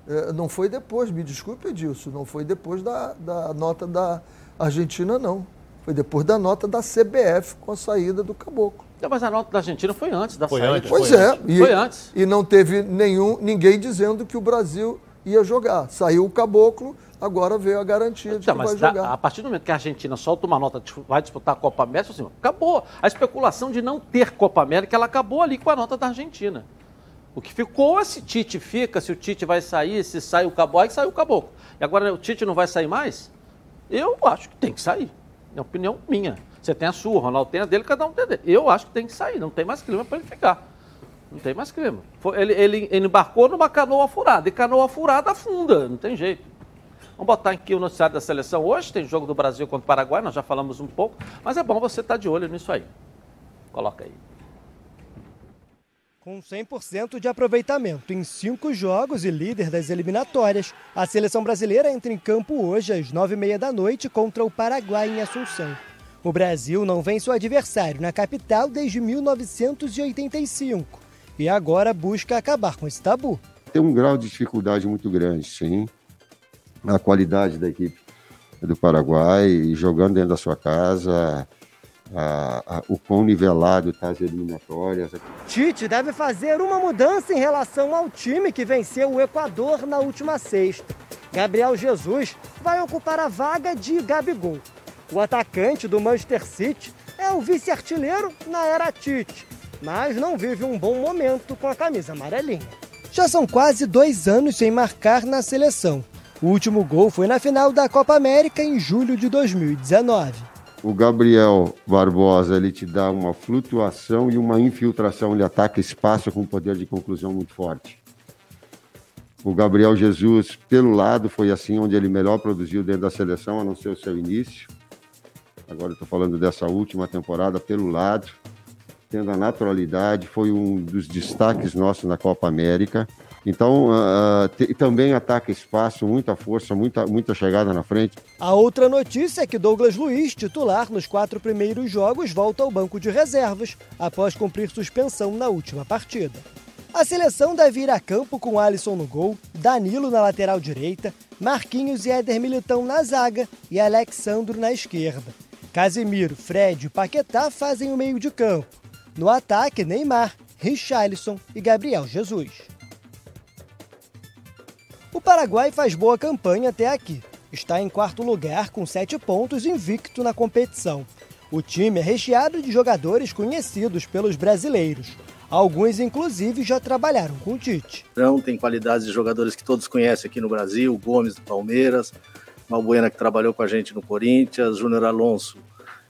É, não foi depois, me desculpe, Edilson, não foi depois da, da nota da Argentina, não. Foi depois da nota da CBF com a saída do Caboclo. Não, mas a nota da Argentina foi antes da Foi saída. antes, Pois foi é, antes. e, Foi antes. e não teve nenhum, ninguém dizendo que o Brasil ia jogar. Saiu o Caboclo, agora veio a garantia de Então, que mas vai da- jogar. a partir do momento que a Argentina solta uma nota, tipo, vai disputar a Copa América, assim, acabou. A especulação de não ter Copa América, ela acabou ali com a nota da Argentina. O que ficou é se Tite fica, se o Tite vai sair, se sai o Caboclo, aí sai o Caboclo. E agora o Tite não vai sair mais? Eu acho que tem que sair. É opinião minha. Você tem a sua, o Ronaldo tem a dele, cada um tem a dele. Eu acho que tem que sair, não tem mais clima para ele ficar. Não tem mais clima. Ele, ele, ele embarcou numa canoa furada, e canoa furada afunda, não tem jeito. Vamos botar aqui o noticiário da seleção hoje, tem jogo do Brasil contra o Paraguai, nós já falamos um pouco, mas é bom você estar de olho nisso aí. Coloca aí. Com 100% de aproveitamento em cinco jogos e líder das eliminatórias, a seleção brasileira entra em campo hoje às nove e meia da noite contra o Paraguai em Assunção. O Brasil não vence o adversário na capital desde 1985 e agora busca acabar com esse tabu. Tem um grau de dificuldade muito grande, sim. A qualidade da equipe do Paraguai, jogando dentro da sua casa, a- a- o quão nivelado está as eliminatórias. Tite deve fazer uma mudança em relação ao time que venceu o Equador na última sexta. Gabriel Jesus vai ocupar a vaga de Gabigol. O atacante do Manchester City é o vice-artilheiro na era Tite, mas não vive um bom momento com a camisa amarelinha. Já são quase dois anos sem marcar na seleção. O último gol foi na final da Copa América em julho de 2019. O Gabriel Barbosa ele te dá uma flutuação e uma infiltração, ele ataca espaço com um poder de conclusão muito forte. O Gabriel Jesus, pelo lado, foi assim onde ele melhor produziu dentro da seleção, a não ser o seu início. Agora estou falando dessa última temporada, pelo lado, tendo a naturalidade, foi um dos destaques nossos na Copa América. Então, te- também ataca espaço, muita força, muita, muita chegada na frente. A outra notícia é que Douglas Luiz, titular nos quatro primeiros jogos, volta ao banco de reservas após cumprir suspensão na última partida. A seleção deve ir a campo com Alisson no gol, Danilo na lateral direita, Marquinhos e Éder Militão na zaga e Alexandro na esquerda. Casimiro, Fred e Paquetá fazem o meio de campo. No ataque, Neymar, Richarlison e Gabriel Jesus. O Paraguai faz boa campanha até aqui. Está em quarto lugar com sete pontos invicto na competição. O time é recheado de jogadores conhecidos pelos brasileiros. Alguns, inclusive, já trabalharam com o Tite. Tem qualidades de jogadores que todos conhecem aqui no Brasil, Gomes do Palmeiras, Malbuena que trabalhou com a gente no Corinthians, Júnior Alonso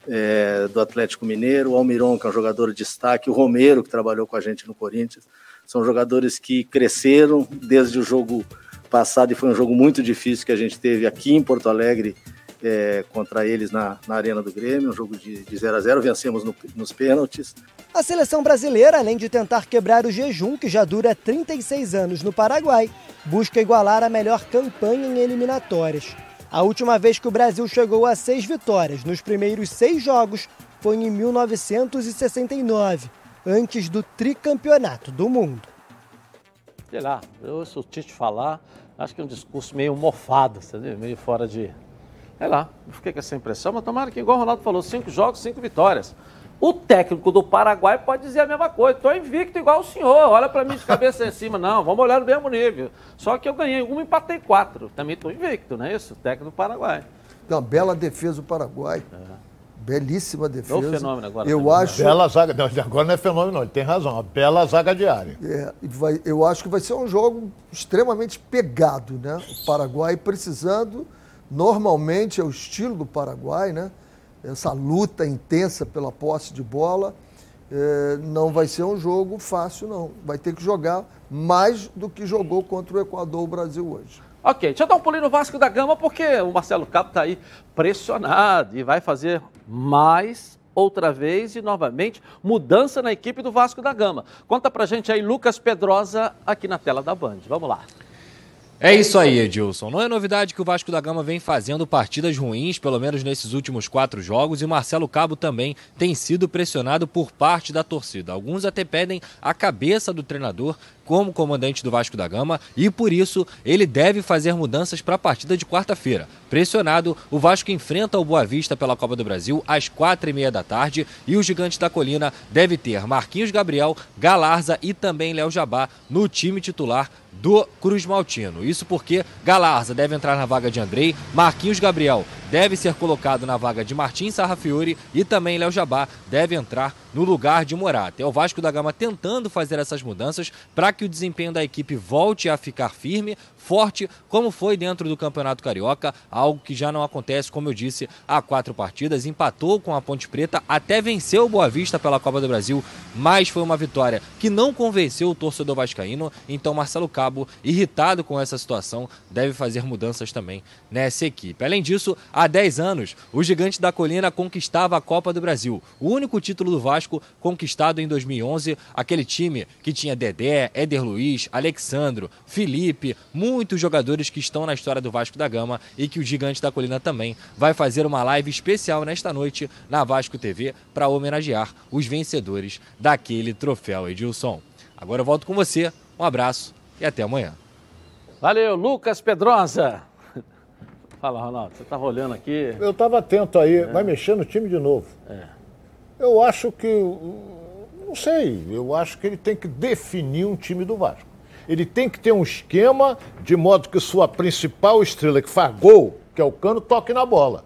é, do Atlético Mineiro, Almiron, que é um jogador de destaque, o Romero, que trabalhou com a gente no Corinthians. São jogadores que cresceram desde o jogo passado e foi um jogo muito difícil que a gente teve aqui em Porto Alegre é, contra eles na, na Arena do Grêmio, um jogo de, de 0 a 0 vencemos no, nos pênaltis. A seleção brasileira, além de tentar quebrar o jejum que já dura 36 anos no Paraguai, busca igualar a melhor campanha em eliminatórias. A última vez que o Brasil chegou a seis vitórias nos primeiros seis jogos foi em 1969, antes do tricampeonato do mundo. Sei lá, eu ouço o Tite falar, acho que é um discurso meio mofado, entendeu? meio fora de. Sei lá, eu fiquei com essa impressão, mas tomara que, igual o Ronaldo falou, cinco jogos, cinco vitórias. O técnico do Paraguai pode dizer a mesma coisa. Estou invicto igual o senhor. Olha para mim de cabeça em cima. Não, vamos olhar no mesmo nível. Só que eu ganhei um e empatei quatro. Também estou invicto, não é isso? O técnico do Paraguai. Uma bela defesa do Paraguai. Belíssima defesa. Deu fenômeno agora Eu também. acho, Bela zaga. Não, agora não é fenômeno, não. Ele tem razão. Uma bela zaga diária. é, vai- eu acho que vai ser um jogo extremamente pegado, né? O Paraguai precisando, normalmente é o estilo do Paraguai, né? Essa luta intensa pela posse de bola. é, não vai ser um jogo fácil, não. Vai ter que jogar mais do que jogou contra o Equador o Brasil hoje. Ok, deixa eu dar um pulinho no Vasco da Gama, porque o Marcelo Cabo está aí pressionado e vai fazer mais outra vez e novamente mudança na equipe do Vasco da Gama. Conta pra gente aí, Lucas Pedrosa, aqui na tela da Band. Vamos lá. É isso aí, Edilson. Não é novidade que o Vasco da Gama vem fazendo partidas ruins, pelo menos nesses últimos quatro jogos, e Marcelo Cabo também tem sido pressionado por parte da torcida. Alguns até pedem a cabeça do treinador como comandante do Vasco da Gama e por isso ele deve fazer mudanças para a partida de quarta-feira. Pressionado, o Vasco enfrenta o Boa Vista pela Copa do Brasil às quatro e meia da tarde e o Gigante da Colina deve ter Marquinhos Gabriel, Galarza e também Léo Jabá no time titular do Cruz Maltino. Isso porque Galarza deve entrar na vaga de Andrei, Marquinhos Gabriel deve ser colocado na vaga de Martins Sarrafiori e também Léo Jabá deve entrar no lugar de Morata. É o Vasco da Gama tentando fazer essas mudanças para que o desempenho da equipe volte a ficar firme, forte, como foi dentro do Campeonato Carioca, algo que já não acontece, como eu disse, há quatro partidas. Empatou com a Ponte Preta, até venceu o Boa Vista pela Copa do Brasil, mas foi uma vitória que não convenceu o torcedor vascaíno. Então, Marcelo Cabo, irritado com essa situação, deve fazer mudanças também nessa equipe. Além disso, há 10 anos, o Gigante da Colina conquistava a Copa do Brasil, o único título do Vasco Vasco, conquistado em 2011. Aquele time que tinha Dedé, Éder Luiz, Alexandro, Felipe, muitos jogadores que estão na história do Vasco da Gama e que o Gigante da Colina também vai fazer uma live especial nesta noite na Vasco TV para homenagear os vencedores daquele troféu, Edilson. Agora eu volto com você, um abraço e até amanhã. Valeu, Lucas Pedrosa. Fala, Ronaldo, você estava olhando aqui. Eu estava atento aí, é. vai mexer no time de novo. É. Eu acho que. Não sei, eu acho que ele tem que definir um time do Vasco. Ele tem que ter um esquema de modo que sua principal estrela, que faz gol, que é o Cano, toque na bola.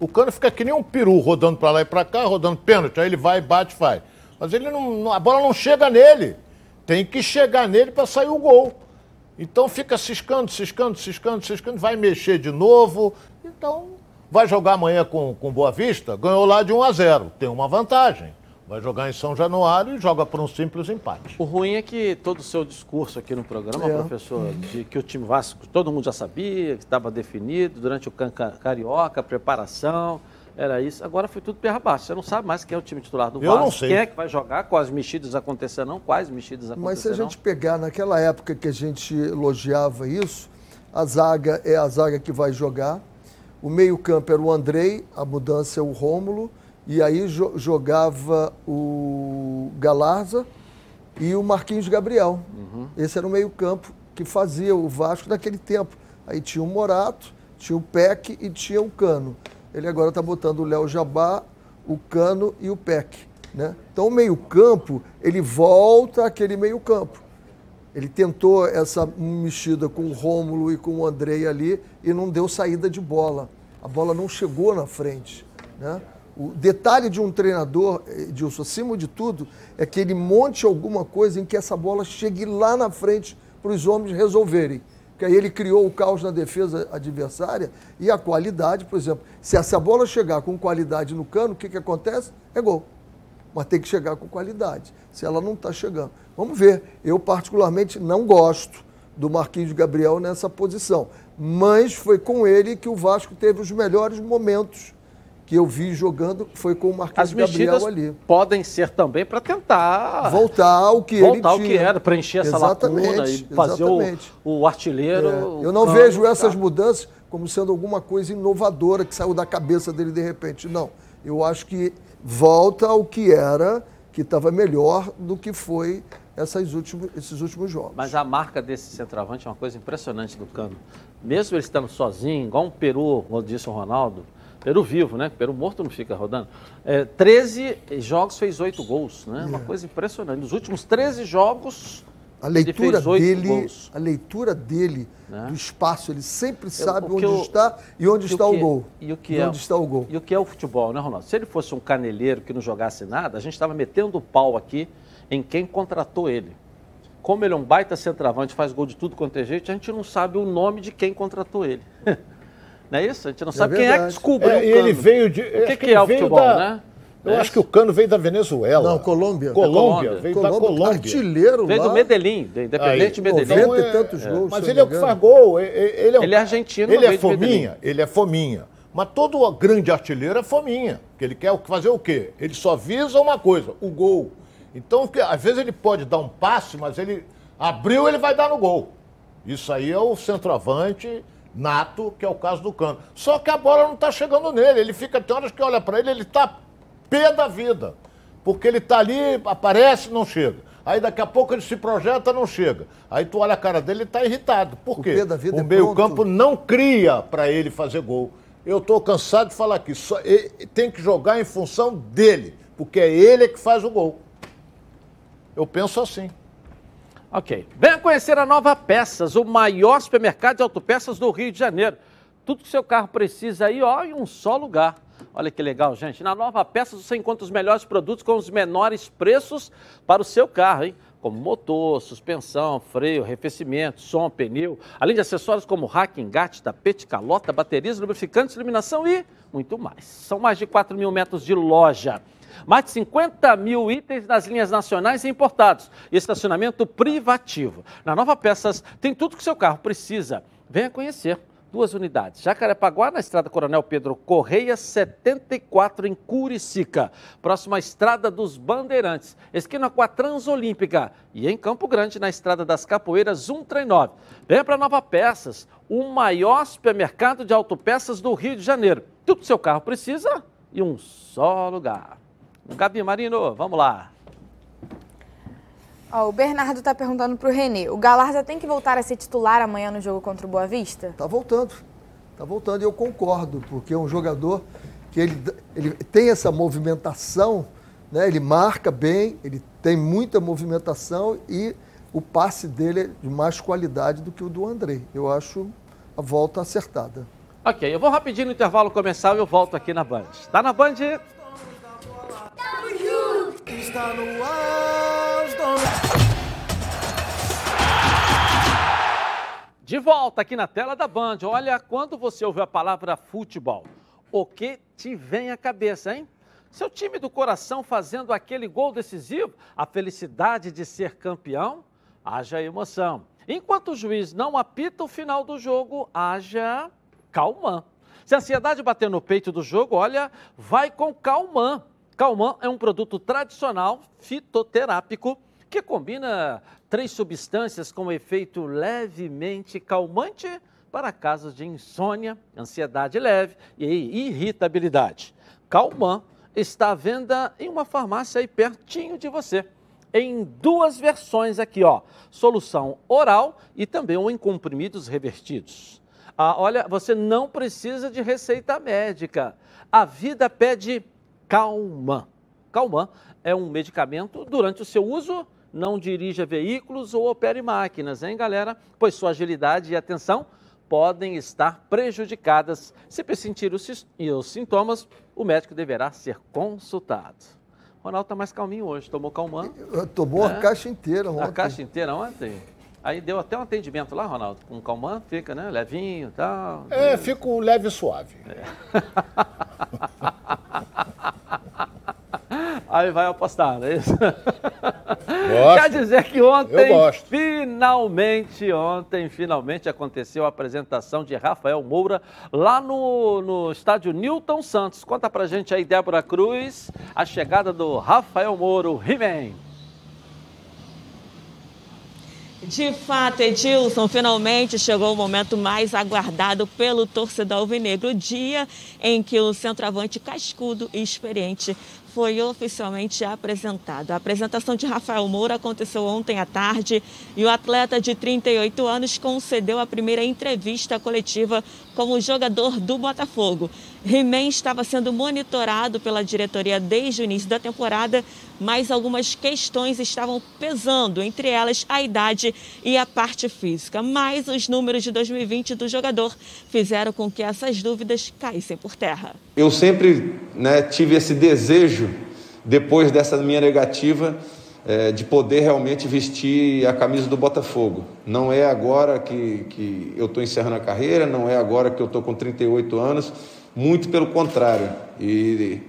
O Cano fica que nem um peru, rodando para lá e para cá, rodando pênalti, aí ele vai, bate, faz. Mas ele não, a bola não chega nele. Tem que chegar nele para sair o gol. Então fica ciscando, ciscando, ciscando, ciscando, vai mexer de novo. Então Vai jogar amanhã com, com Boa Vista, ganhou lá de 1 a 0, tem uma vantagem. Vai jogar em São Januário e joga por um simples empate. O ruim é que todo o seu discurso aqui no programa, é. professor, de que o time Vasco, todo mundo já sabia, que estava definido durante o Carioca, preparação, era isso. Agora foi tudo perra abaixo. Você não sabe mais quem é o time titular do Eu Vasco. Não sei. Quem é que vai jogar, quais mexidas acontecerão, quais mexidas acontecerão. Mas se a gente pegar naquela época que a gente elogiava isso, a zaga é a zaga que vai jogar o meio-campo era o Andrei, a mudança é o Rômulo, e aí jo jogava o Galarza e o Marquinhos Gabriel. Uhum. Esse era o meio-campo que fazia o Vasco naquele tempo. Aí tinha o Morato, tinha o Peck e tinha o Cano. Ele agora está botando o Léo Jabá, o Cano e o Peck. Né? Então o meio-campo, ele volta àquele meio-campo. Ele tentou essa mexida com o Rômulo e com o Andrei ali e não deu saída de bola a bola não chegou na frente. Né? O detalhe de um treinador, Edilson, acima de tudo, é que ele monte alguma coisa em que essa bola chegue lá na frente para os homens resolverem. Porque aí ele criou o caos na defesa adversária e a qualidade, por exemplo, se essa bola chegar com qualidade no cano, o que, que acontece? É gol. Mas tem que chegar com qualidade. Se ela não está chegando. Vamos ver. Eu, particularmente, não gosto do Marquinhos Gabriel nessa posição mas foi com ele que o Vasco teve os melhores momentos que eu vi jogando, foi com o Marquinhos As Gabriel ali. podem ser também para tentar voltar ao que voltar ele ao que era, preencher essa exatamente, lacuna e fazer o, o, artilheiro. É. eu não vejo essas mudanças como sendo alguma coisa inovadora que saiu da cabeça dele de repente. Não, eu acho que volta ao que era, que estava melhor do que foi essas últimos, esses últimos jogos. Mas a marca desse centroavante é uma coisa impressionante do Cano. Mesmo ele estando sozinho, igual um Peru, como disse o Ronaldo, Peru vivo, né? Peru morto não fica rodando. É, 13 jogos fez 8 gols, né? É. Uma coisa impressionante. Nos últimos 13 jogos, a leitura dele, gols. a leitura dele né? do espaço, ele sempre sabe onde eu, está e onde está o, que, o gol. E o que é, onde está o gol. E o que é o futebol, né, Ronaldo? Se ele fosse um caneleiro que não jogasse nada, a gente estava metendo o pau aqui em quem contratou ele. Como ele é um baita centroavante, faz gol de tudo quanto é jeito, a gente não sabe o nome de quem contratou ele. não é isso? A gente não é sabe quem é que descobriu é, o Ele veio de. O que, que, é o futebol, da... né? Eu é. acho que o Cano veio da Venezuela. Não, Colômbia. Colômbia, veio Colômbia, da Colômbia. Artilheiro veio lá. do Medellín, do Independente Aí, de Medellín. 90 e tantos é, gols. Mas ele é o que faz gol. Ele é, um, ele é argentino, Ele é fominha, ele é fominha. Mas todo grande artilheiro é fominha. Que ele quer fazer o quê? Ele só visa uma coisa, o gol. Então, às vezes ele pode dar um passe, mas ele abriu, ele vai dar no gol. Isso aí é o centroavante nato, que é o caso do Cano. Só que a bola não está chegando nele. Ele fica, tem horas que olha para ele, ele está pé da vida. Porque ele está ali, aparece, não chega. Aí daqui a pouco ele se projeta, não chega. Aí tu olha a cara dele, ele está irritado. Por quê? O, o é meio-campo não cria para ele fazer gol. Eu estou cansado de falar aqui. Só, tem que jogar em função dele, porque é ele que faz o gol. Eu penso assim. Ok. Venha conhecer a Nova Peças, o maior supermercado de autopeças do Rio de Janeiro. Tudo que seu carro precisa aí, ó, em um só lugar. Olha que legal, gente. Na Nova Peças você encontra os melhores produtos com os menores preços para o seu carro, hein? Como motor, suspensão, freio, arrefecimento, som, pneu, além de acessórios como rack, engate, tapete, calota, baterias, lubrificantes, iluminação e muito mais. São mais de 4 mil metros de loja. Mais de 50 mil itens nas linhas nacionais e importados. E estacionamento privativo. Na Nova Peças tem tudo que seu carro precisa. Venha conhecer duas unidades. Jacarepaguá, na estrada Coronel Pedro Correia, 74, em Curicica. Próxima à estrada dos Bandeirantes, esquina com a Transolímpica. E em Campo Grande, na estrada das Capoeiras, 139. Venha para Nova Peças, o maior supermercado de autopeças do Rio de Janeiro. Tudo que seu carro precisa e um só lugar. Gabi Marino, vamos lá. Ó, o Bernardo está perguntando para o Renê. O Galarza tem que voltar a ser titular amanhã no jogo contra o Boa Vista? Está voltando. Está voltando e eu concordo, porque é um jogador que ele, ele tem essa movimentação, né? ele marca bem, ele tem muita movimentação e o passe dele é de mais qualidade do que o do André. Eu acho a volta acertada. Ok, eu vou rapidinho no intervalo começar e eu volto aqui na Band. Está na Band? Tamo junto! Está no ar, De volta aqui na tela da Band. Olha, quando você ouve a palavra futebol, o que te vem à cabeça, hein? Seu time do coração fazendo aquele gol decisivo, a felicidade de ser campeão, haja emoção. Enquanto o juiz não apita o final do jogo, haja calmã. Se a ansiedade bater no peito do jogo, olha, vai com calmã. Calmã é um produto tradicional fitoterápico que combina três substâncias com efeito levemente calmante para casos de insônia, ansiedade leve e irritabilidade. Calmã está à venda em uma farmácia aí pertinho de você. Em duas versões aqui, ó, solução oral e também um em comprimidos revertidos. Ah, olha, você não precisa de receita médica. A vida pede Calman. Calman é um medicamento durante o seu uso não dirija veículos ou opere máquinas, hein, galera? Pois sua agilidade e atenção podem estar prejudicadas. Se pressentir os, os sintomas, o médico deverá ser consultado. Ronaldo está mais calminho hoje, tomou calmã. Tomou né? a caixa inteira ontem. A caixa inteira ontem. Aí deu até um atendimento lá, Ronaldo, com calmã, fica, né, levinho e tal. É, fico leve e suave. É. Aí vai apostar, não é isso? Gosto. Quer dizer que ontem, finalmente, ontem, finalmente aconteceu a apresentação de Rafael Moura lá no, no estádio Newton Santos. Conta pra gente aí, Débora Cruz, a chegada do Rafael Moura, o He-Man. De fato, Edilson, finalmente chegou o momento mais aguardado pelo torcedor alvinegro, o dia em que o centroavante cascudo e experiente foi oficialmente apresentado. A apresentação de Rafael Moura aconteceu ontem à tarde e o atleta de 38 anos concedeu a primeira entrevista coletiva como jogador do Botafogo. He-Man estava sendo monitorado pela diretoria desde o início da temporada, mas algumas questões estavam pesando, entre elas a idade e a parte física. Mas os números de 2020 do jogador fizeram com que essas dúvidas caíssem por terra. Eu sempre né, tive esse desejo, depois dessa minha negativa, é, de poder realmente vestir a camisa do Botafogo. Não é agora que, que eu estou encerrando a carreira, não é agora que eu estou com 38 anos, muito pelo contrário. E,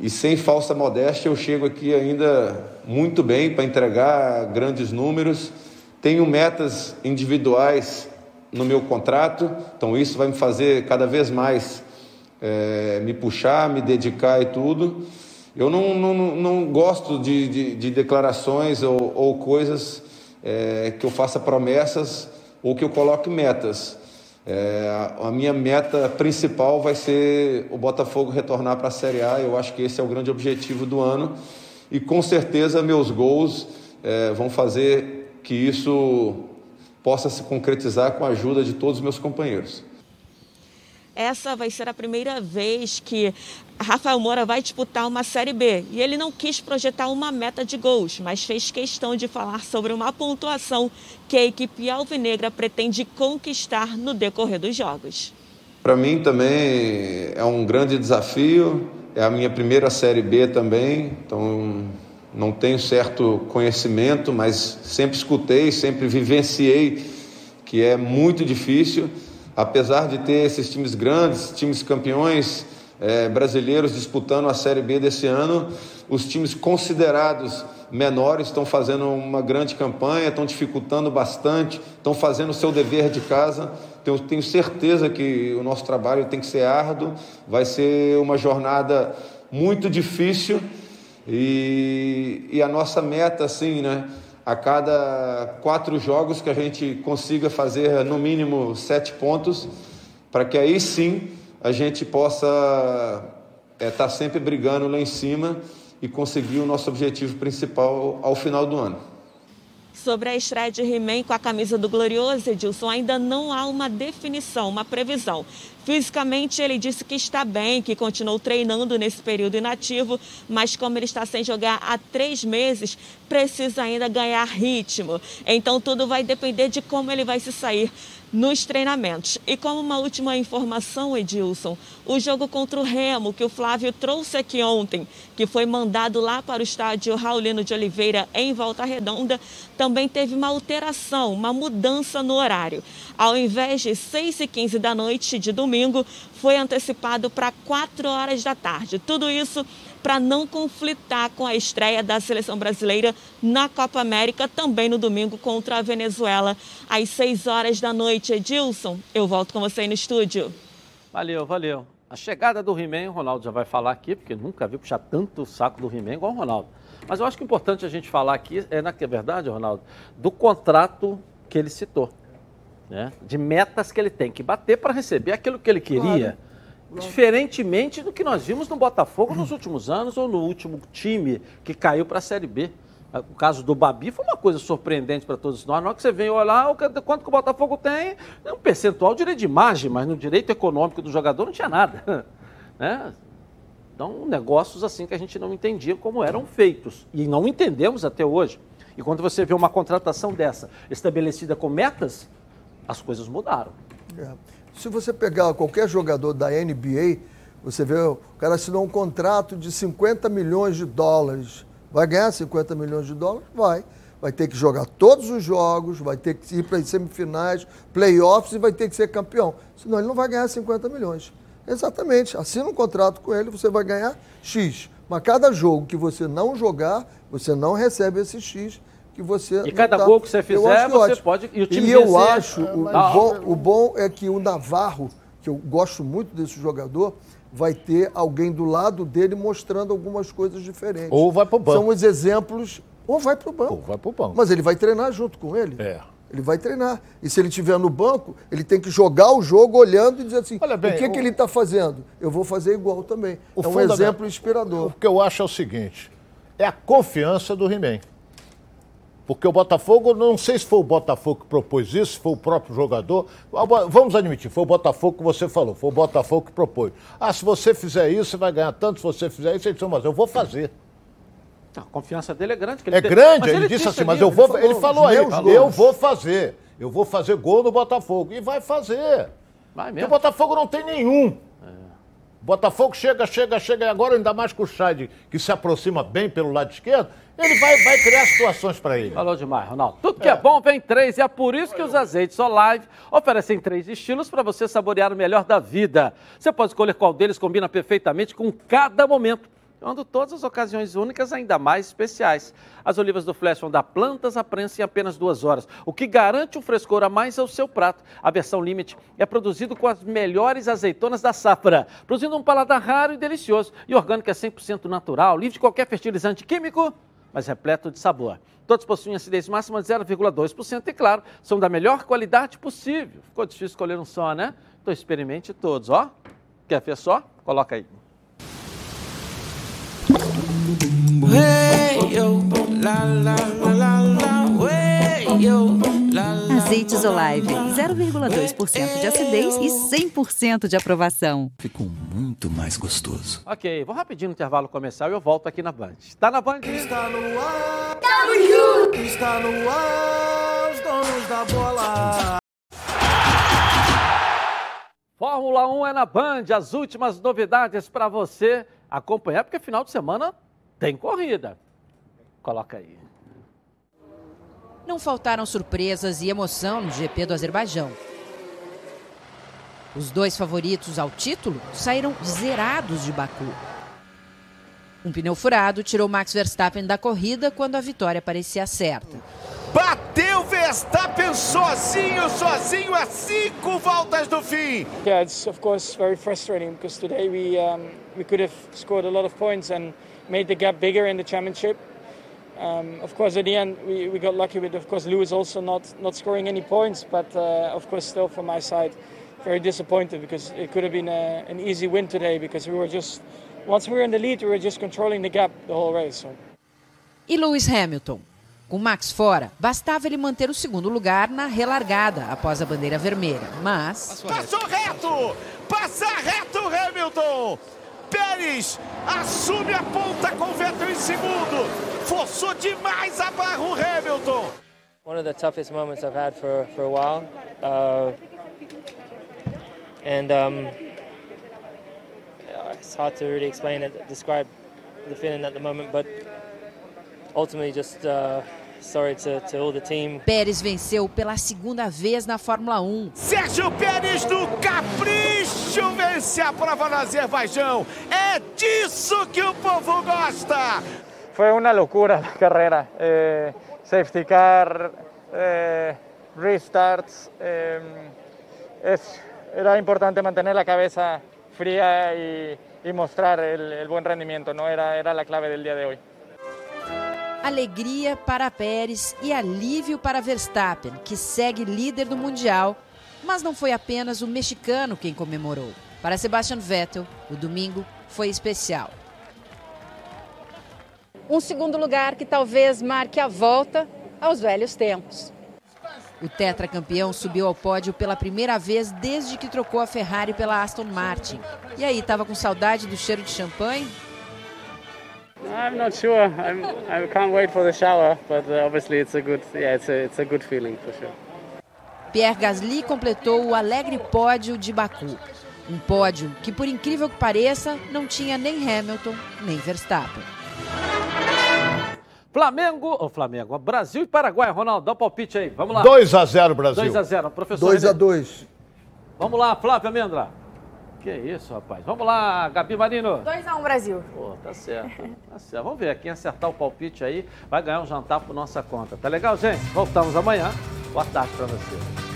e sem falsa modéstia, eu chego aqui ainda muito bem para entregar grandes números. Tenho metas individuais no meu contrato, então isso vai me fazer cada vez mais é, me puxar, me dedicar e tudo. Eu não, não, não gosto de, de, de declarações ou, ou coisas é, que eu faça promessas ou que eu coloque metas. É, a minha meta principal vai ser o Botafogo retornar para a Série A. Eu acho que esse é o grande objetivo do ano. E com certeza meus gols é, vão fazer que isso possa se concretizar com a ajuda de todos os meus companheiros. Essa vai ser a primeira vez que Rafael Moura vai disputar uma Série B. E ele não quis projetar uma meta de gols, mas fez questão de falar sobre uma pontuação que a equipe alvinegra pretende conquistar no decorrer dos jogos. Para mim também é um grande desafio, é a minha primeira Série B também, então não tenho certo conhecimento, mas sempre escutei, sempre vivenciei que é muito difícil, apesar de ter esses times grandes, times campeões é, brasileiros disputando a Série B desse ano. Os times considerados menores estão fazendo uma grande campanha, estão dificultando bastante, estão fazendo o seu dever de casa. Então, tenho certeza que o nosso trabalho tem que ser árduo, vai ser uma jornada muito difícil e, e a nossa meta, assim, né? A cada quatro jogos que a gente consiga fazer no mínimo sete pontos, para que aí sim a gente possa estar é, tá sempre brigando lá em cima e conseguir o nosso objetivo principal ao final do ano. Sobre a estreia de He-Man com a camisa do Glorioso, Edilson, ainda não há uma definição, uma previsão. Fisicamente, ele disse que está bem, que continuou treinando nesse período inativo, mas como ele está sem jogar há três meses, precisa ainda ganhar ritmo. Então, tudo vai depender de como ele vai se sair nos treinamentos. E como uma última informação, Edilson, o jogo contra o Remo, que o Flávio trouxe aqui ontem, que foi mandado lá para o estádio Raulino de Oliveira, em Volta Redonda, também teve uma alteração, uma mudança no horário. Ao invés de 6h15 da noite de domingo, foi antecipado para 4 horas da tarde. Tudo isso para não conflitar com a estreia da seleção brasileira na Copa América, também no domingo contra a Venezuela, às 6 horas da noite. Edilson, eu volto com você aí no estúdio. Valeu, valeu. A chegada do He-Man, o Ronaldo já vai falar aqui, porque nunca vi puxar tanto o saco do He-Man igual o Ronaldo. Mas eu acho que é importante a gente falar aqui, é na que é verdade, Ronaldo, do contrato que ele citou. Né? De metas que ele tem que bater para receber aquilo que ele queria. Claro Diferentemente do que nós vimos no Botafogo nos últimos anos ou no último time que caiu para a Série B. O caso do Babi foi uma coisa surpreendente para todos nós. Na hora que você vem olhar quanto que o Botafogo tem, é um percentual direito de margem, mas no direito econômico do jogador não tinha nada. Né? Então, negócios assim que a gente não entendia como eram feitos. E não entendemos até hoje. E quando você vê uma contratação dessa estabelecida com metas, as coisas mudaram. É. Se você pegar qualquer jogador da NBA, você vê, o cara assinou um contrato de 50 milhões de dólares. Vai ganhar 50 milhões de dólares? Vai. Vai ter que jogar todos os jogos, vai ter que ir para as semifinais, playoffs e vai ter que ser campeão. Senão ele não vai ganhar 50 milhões. Exatamente. Assina um contrato com ele, você vai ganhar X. Mas cada jogo que você não jogar, você não recebe esse X que você. E cada tá... gol que você fizer, que você ótimo. pode. E, o time e eu acho, o, ah, bom, o bom é que o Navarro, que eu gosto muito desse jogador, vai ter alguém do lado dele mostrando algumas coisas diferentes. Ou vai para o banco. São os exemplos. Ou vai para o banco. Ou vai para o banco. Mas ele vai treinar junto com ele. É. Ele vai treinar. E se ele estiver no banco, ele tem que jogar o jogo olhando e dizer assim: bem, o que, o... que ele está fazendo? Eu vou fazer igual também. O é um exemplo inspirador. O que eu acho é o seguinte: é a confiança do He-Man. Porque o Botafogo, não sei se foi o Botafogo que propôs isso, se foi o próprio jogador. Vamos admitir, foi o Botafogo que você falou, foi o Botafogo que propôs. Ah, se você fizer isso, você vai ganhar tanto, se você fizer isso, ele disse, mas eu vou fazer. A confiança dele é grande. é grande, ele, ele, disse assim, mas eu vou. Ele falou, ele falou aí, eu vou fazer. Eu vou fazer gol no Botafogo. E vai fazer. Vai mesmo. Porque o Botafogo não tem nenhum. Botafogo chega, chega, chega, e agora ainda mais com o Chad, que se aproxima bem pelo lado esquerdo, ele vai, vai criar situações para ele. Falou demais, Ronaldo. Tudo que é. é bom vem três, e é por isso que os azeites Olive oferecem três estilos para você saborear o melhor da vida. Você pode escolher qual deles combina perfeitamente com cada momento tornando todas as ocasiões únicas ainda mais especiais. As olivas do Flash vão dar plantas à prensa em apenas duas horas, o que garante um frescor a mais ao seu prato. A versão Limite é produzido com as melhores azeitonas da safra, produzindo um paladar raro e delicioso. E orgânico é 100% natural, livre de qualquer fertilizante químico mas repleto de sabor. Todos possuem acidez máxima de 0,2% e, claro, são da melhor qualidade possível. Ficou difícil escolher um só, né? Então experimente todos, ó. Quer ver só? Coloca aí. Azeites Olive, 0,2% de acidez e 100% de aprovação. Ficou muito mais gostoso. Ok, vou rapidinho no intervalo comercial e eu volto aqui na Band. Está na Band? Está no ar! Junto! Está no ar, os donos da bola! Fórmula 1 é na Band, as últimas novidades para você acompanhar, porque final de semana tem corrida. Coloca aí. Não faltaram surpresas e emoção no GP do Azerbaijão. Os dois favoritos ao título saíram zerados de Baku. Um pneu furado tirou Max Verstappen da corrida quando a vitória parecia certa. Bateu Verstappen sozinho, sozinho a cinco voltas do fim. Yeah, it's of course very frustrating because today we um, we could have scored a lot of points and made the gap bigger in the championship. Um, of course, at the end, we, we got lucky with, of course, Lewis also not, not scoring any points. But, uh, of course, still from my side, very disappointed because it could have been a, an easy win today because we were just, once we were in the lead, we were just controlling the gap the whole race. So. E Lewis Hamilton? Com Max fora, bastava ele manter o segundo lugar na relargada após a bandeira vermelha, mas... Passou reto! Passa reto, Hamilton! Pérez assume a ponta com Vettel em segundo. Forçou demais a barra o Hamilton. One of the toughest moments I've had for, for a while. Uh, and um, it's hard to really explain it, describe the feeling at the moment, but ultimately just uh, sorry to, to all the team. Pérez venceu pela segunda vez na Fórmula 1. Sérgio Pérez do Capricho vence a prova no Azerbaijão. É disso que o povo gosta. Foi uma loucura a carreira. Eh, safety car, eh, restarts. Es, era importante mantener la cabeza fría y, y mostrar el, buen rendimiento. ¿no? Era, era la clave del día de hoy. Alegria para Pérez e alívio para Verstappen, que segue líder do Mundial. Mas não foi apenas o mexicano quem comemorou. Para Sebastian Vettel, o domingo foi especial. Um segundo lugar que talvez marque a volta aos velhos tempos. O tetracampeão subiu ao pódio pela primeira vez desde que trocou a Ferrari pela Aston Martin. E aí, estava com saudade do cheiro de champanhe? I'm not sure. I'm, I can't wait for the shower, but uh, obviously it's a good, yeah, it's a, it's a good feeling for sure. Pierre Gasly completou o alegre pódio de Baku. Um pódio que, por incrível que pareça, não tinha nem Hamilton nem Verstappen. Flamengo, o Flamengo, Brasil e Paraguai, Ronaldo, dá o um palpite aí, vamos lá. 2 a 0 Brasil. 2 a 0 professor. 2 a 2 Vamos lá, Flávio Amendra. Que isso, rapaz. Vamos lá, Gabi Marino. 2x1 um, Brasil. Pô, tá certo. Tá certo. Vamos ver, quem acertar o palpite aí vai ganhar um jantar por nossa conta. Tá legal, gente? Voltamos amanhã. Boa tarde para você.